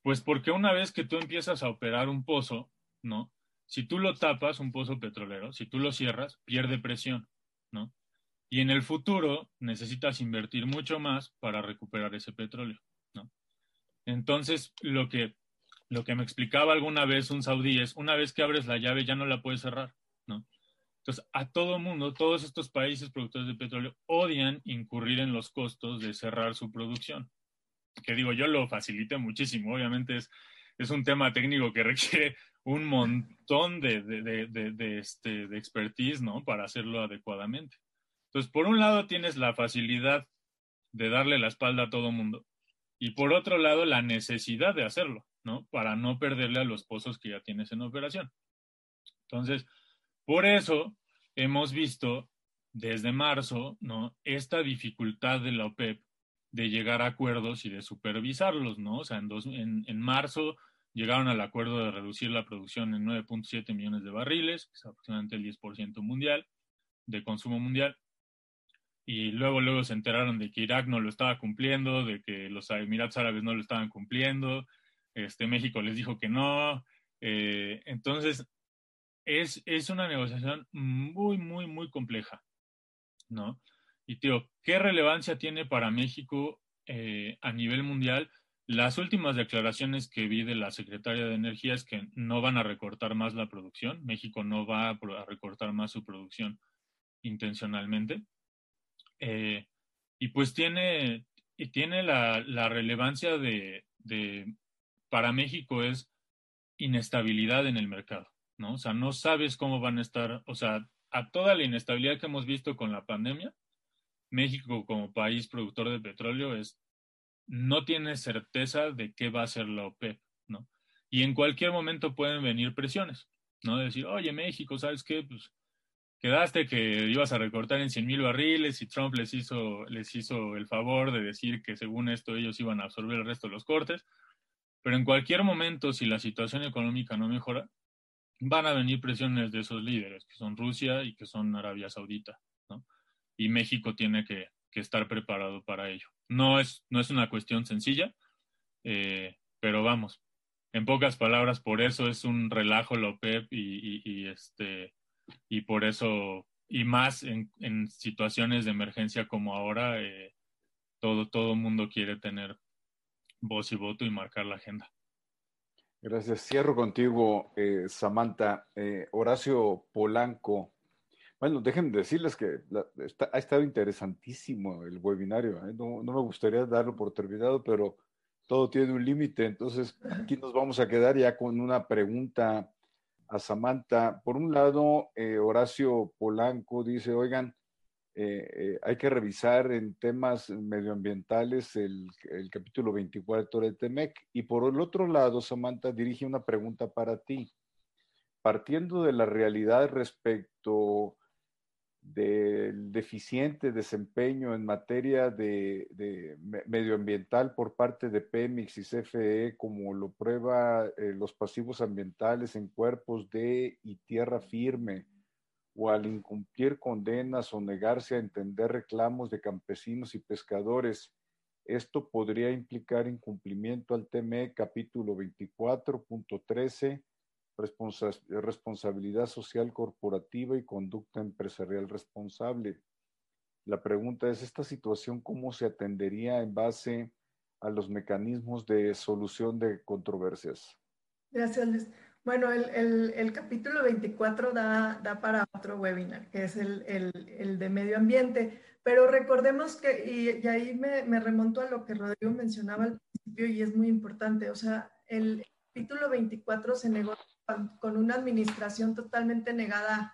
Pues porque una vez que tú empiezas a operar un pozo, ¿no? Si tú lo tapas, un pozo petrolero, si tú lo cierras, pierde presión, ¿no? Y en el futuro necesitas invertir mucho más para recuperar ese petróleo, ¿no? Entonces, lo que, lo que me explicaba alguna vez un saudí es, una vez que abres la llave ya no la puedes cerrar, ¿no? Entonces, a todo mundo, todos estos países productores de petróleo odian incurrir en los costos de cerrar su producción. Que digo, yo lo facilité muchísimo. Obviamente es, es un tema técnico que requiere un montón de, de, de, este, de expertise, ¿no? Para hacerlo adecuadamente. Entonces, por un lado tienes la facilidad de darle la espalda a todo mundo y por otro lado la necesidad de hacerlo, ¿no? Para no perderle a los pozos que ya tienes en operación. Entonces, por eso hemos visto desde marzo, ¿no? Esta dificultad de la OPEP de llegar a acuerdos y de supervisarlos, ¿no? O sea, en, en, marzo llegaron al acuerdo de reducir la producción en 9.7 millones de barriles, que es aproximadamente el 10% mundial, de consumo mundial. Y luego, luego se enteraron de que Irak no lo estaba cumpliendo, de que los Emiratos Árabes no lo estaban cumpliendo, este, México les dijo que no. Eh, entonces, es, es una negociación muy, muy, muy compleja, ¿no? Y tío, ¿qué relevancia tiene para México eh, a nivel mundial? Las últimas declaraciones que vi de la secretaria de Energía es que no van a recortar más la producción. México no va a recortar más su producción intencionalmente. Eh, y pues tiene, tiene la, relevancia de, para México es inestabilidad en el mercado. ¿no? O sea, no sabes cómo van a estar, o sea, a toda la inestabilidad que hemos visto con la pandemia, México como país productor de petróleo es, no tiene certeza de qué va a ser la OPEP, ¿no? Y en cualquier momento pueden venir presiones, ¿no? decir, oye, México, ¿sabes qué? Pues quedaste que ibas a recortar en 100 mil barriles y Trump les hizo, les hizo el favor de decir que según esto ellos iban a absorber el resto de los cortes. Pero en cualquier momento, si la situación económica no mejora, van a venir presiones de esos líderes, que son Rusia y que son Arabia Saudita, ¿no? Y México tiene que, que estar preparado para ello. No es, no es una cuestión sencilla, eh, pero vamos, en pocas palabras, por eso es un relajo la OPEP y, y, y este, y por eso, y más en, en situaciones de emergencia como ahora, eh, todo, todo mundo quiere tener voz y voto y marcar la agenda. Gracias. Cierro contigo, eh, Samantha. Eh, Horacio Polanco. Bueno, déjenme decirles que ha estado interesantísimo el webinario. ¿eh? No, no, me gustaría darlo por terminado, pero todo tiene un límite. Entonces, aquí nos vamos a quedar ya con una pregunta a Samantha. Por un lado, eh, Horacio Polanco dice, oigan, eh, eh, hay que revisar en temas medioambientales el, capítulo 24 de TEMEC. Y por el otro lado, Samantha dirige una pregunta para ti. Partiendo de la realidad respecto del deficiente desempeño en materia de, medioambiental por parte de Pemex y CFE, como lo prueba eh, los pasivos ambientales en cuerpos de y tierra firme, o al incumplir condenas o negarse a entender reclamos de campesinos y pescadores. Esto podría implicar incumplimiento al TME capítulo 24.13, responsa responsabilidad social corporativa y conducta empresarial responsable. La pregunta es, ¿esta situación cómo se atendería en base a los mecanismos de solución de controversias? Gracias, Luis. Bueno, el, capítulo 24 da, para otro webinar, que es el, de medio ambiente, pero recordemos que, y, ahí me, remonto a lo que Rodrigo mencionaba al principio y es muy importante, o sea, el capítulo 24 se negó con una administración totalmente negada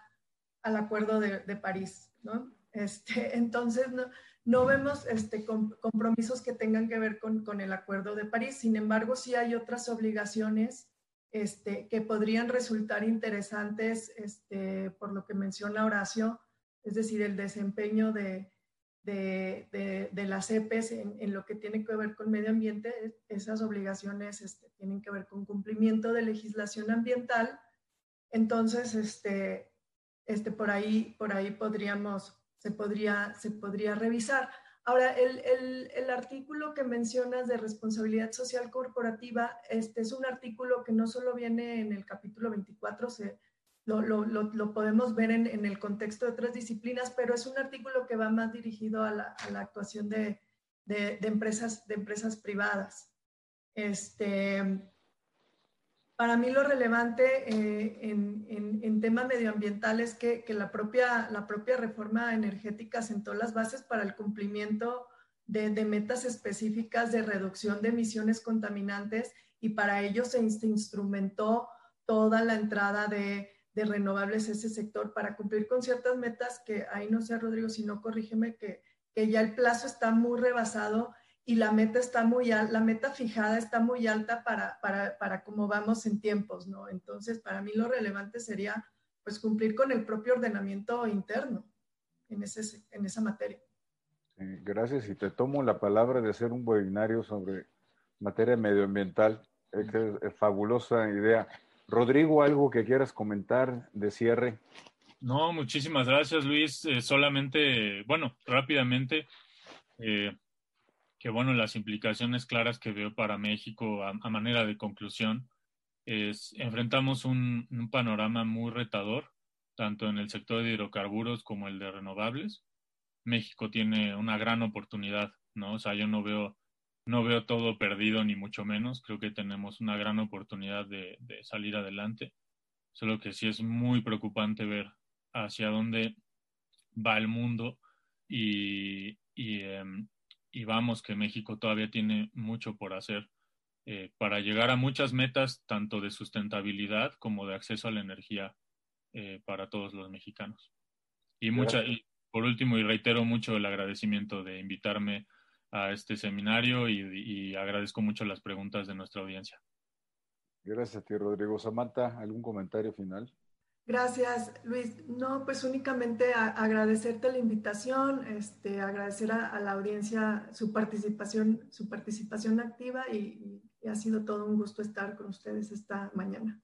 al Acuerdo de, París, ¿no? Este, entonces, no, no vemos este, compromisos que tengan que ver con, con el Acuerdo de París, sin embargo, sí hay otras obligaciones este, que podrían resultar interesantes este, por lo que menciona Horacio, es decir, el desempeño de, de, de, las EPES en, en, lo que tiene que ver con medio ambiente, esas obligaciones este, tienen que ver con cumplimiento de legislación ambiental. Entonces, este, este, por, ahí, por ahí podríamos, se podría, se podría revisar. Ahora, el, artículo que mencionas de responsabilidad social corporativa, este es un artículo que no solo viene en el capítulo 24, se, lo, podemos ver en, el contexto de otras disciplinas, pero es un artículo que va más dirigido a la, actuación de, empresas, de empresas privadas. Este, para mí lo relevante eh, en, temas medioambientales es que, la, propia, la propia reforma energética sentó las bases para el cumplimiento de, metas específicas de reducción de emisiones contaminantes y para ello se instrumentó toda la entrada de, renovables a ese sector para cumplir con ciertas metas que ahí no sé, Rodrigo, si no corrígeme, que, que ya el plazo está muy rebasado y la meta está muy la meta fijada está muy alta para, para, para cómo vamos en tiempos, ¿no? Entonces, para mí lo relevante sería pues cumplir con el propio ordenamiento interno en, ese, en esa materia. gracias y te tomo la palabra de hacer un webinario sobre materia medioambiental. Es, es fabulosa idea. Rodrigo, ¿algo que quieras comentar de cierre? No, muchísimas gracias, Luis. Eh, solamente, bueno, rápidamente, eh, que bueno, las implicaciones claras que veo para México a, manera de conclusión es enfrentamos un, panorama muy retador, tanto en el sector de hidrocarburos como el de renovables. México tiene una gran oportunidad, ¿no? O sea, yo no veo, no veo todo perdido, ni mucho menos. Creo que tenemos una gran oportunidad de, salir adelante. Solo que sí es muy preocupante ver hacia dónde va el mundo y, y, em, y vamos que México todavía tiene mucho por hacer eh, para llegar a muchas metas, tanto de sustentabilidad como de acceso a la energía eh, para todos los mexicanos. Y, mucha, y por último, y reitero mucho el agradecimiento de invitarme a este seminario y, y agradezco mucho las preguntas de nuestra audiencia. Gracias a ti, Rodrigo. Samantha, ¿algún comentario final? Gracias, Luis. No, pues únicamente agradecerte la invitación, este, agradecer a, la audiencia su participación, su participación activa y, ha sido todo un gusto estar con ustedes esta mañana.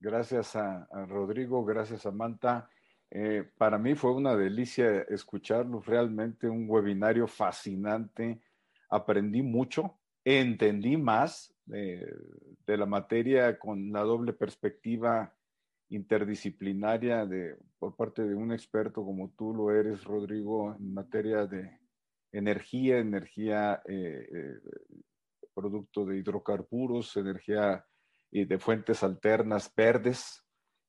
Gracias a, Rodrigo, gracias a Samantha. Eh, para mí fue una delicia escucharlo, realmente un webinario fascinante. Aprendí mucho, entendí más de la materia con la doble perspectiva interdisciplinaria de, por parte de un experto como tú lo eres, Rodrigo, en materia de energía, energía eh, eh, producto de hidrocarburos, energía y de fuentes alternas verdes,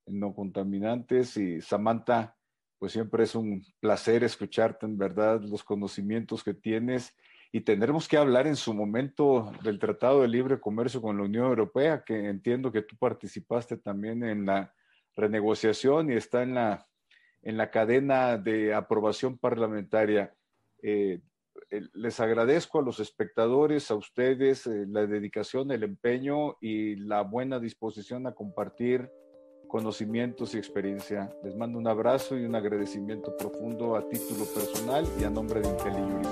no contaminantes. Y Samantha, pues siempre es un placer escucharte, en verdad, los conocimientos que tienes. Y tendremos que hablar en su momento del Tratado de Libre Comercio con la Unión Europea, que entiendo que tú participaste también en la renegociación y está en la, en la cadena de aprobación parlamentaria. Eh, les agradezco a los espectadores, a ustedes, eh, la dedicación, el empeño y la buena disposición a compartir conocimientos y experiencia. Les mando un abrazo y un agradecimiento profundo a título personal y a nombre de IntelliJuris.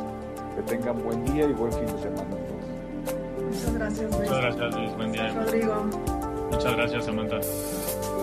Que tengan buen día y buen fin de semana a todos. Muchas gracias, Luis. Muchas gracias, Luis. Buen día. Rodrigo. Muchas gracias, Samantha.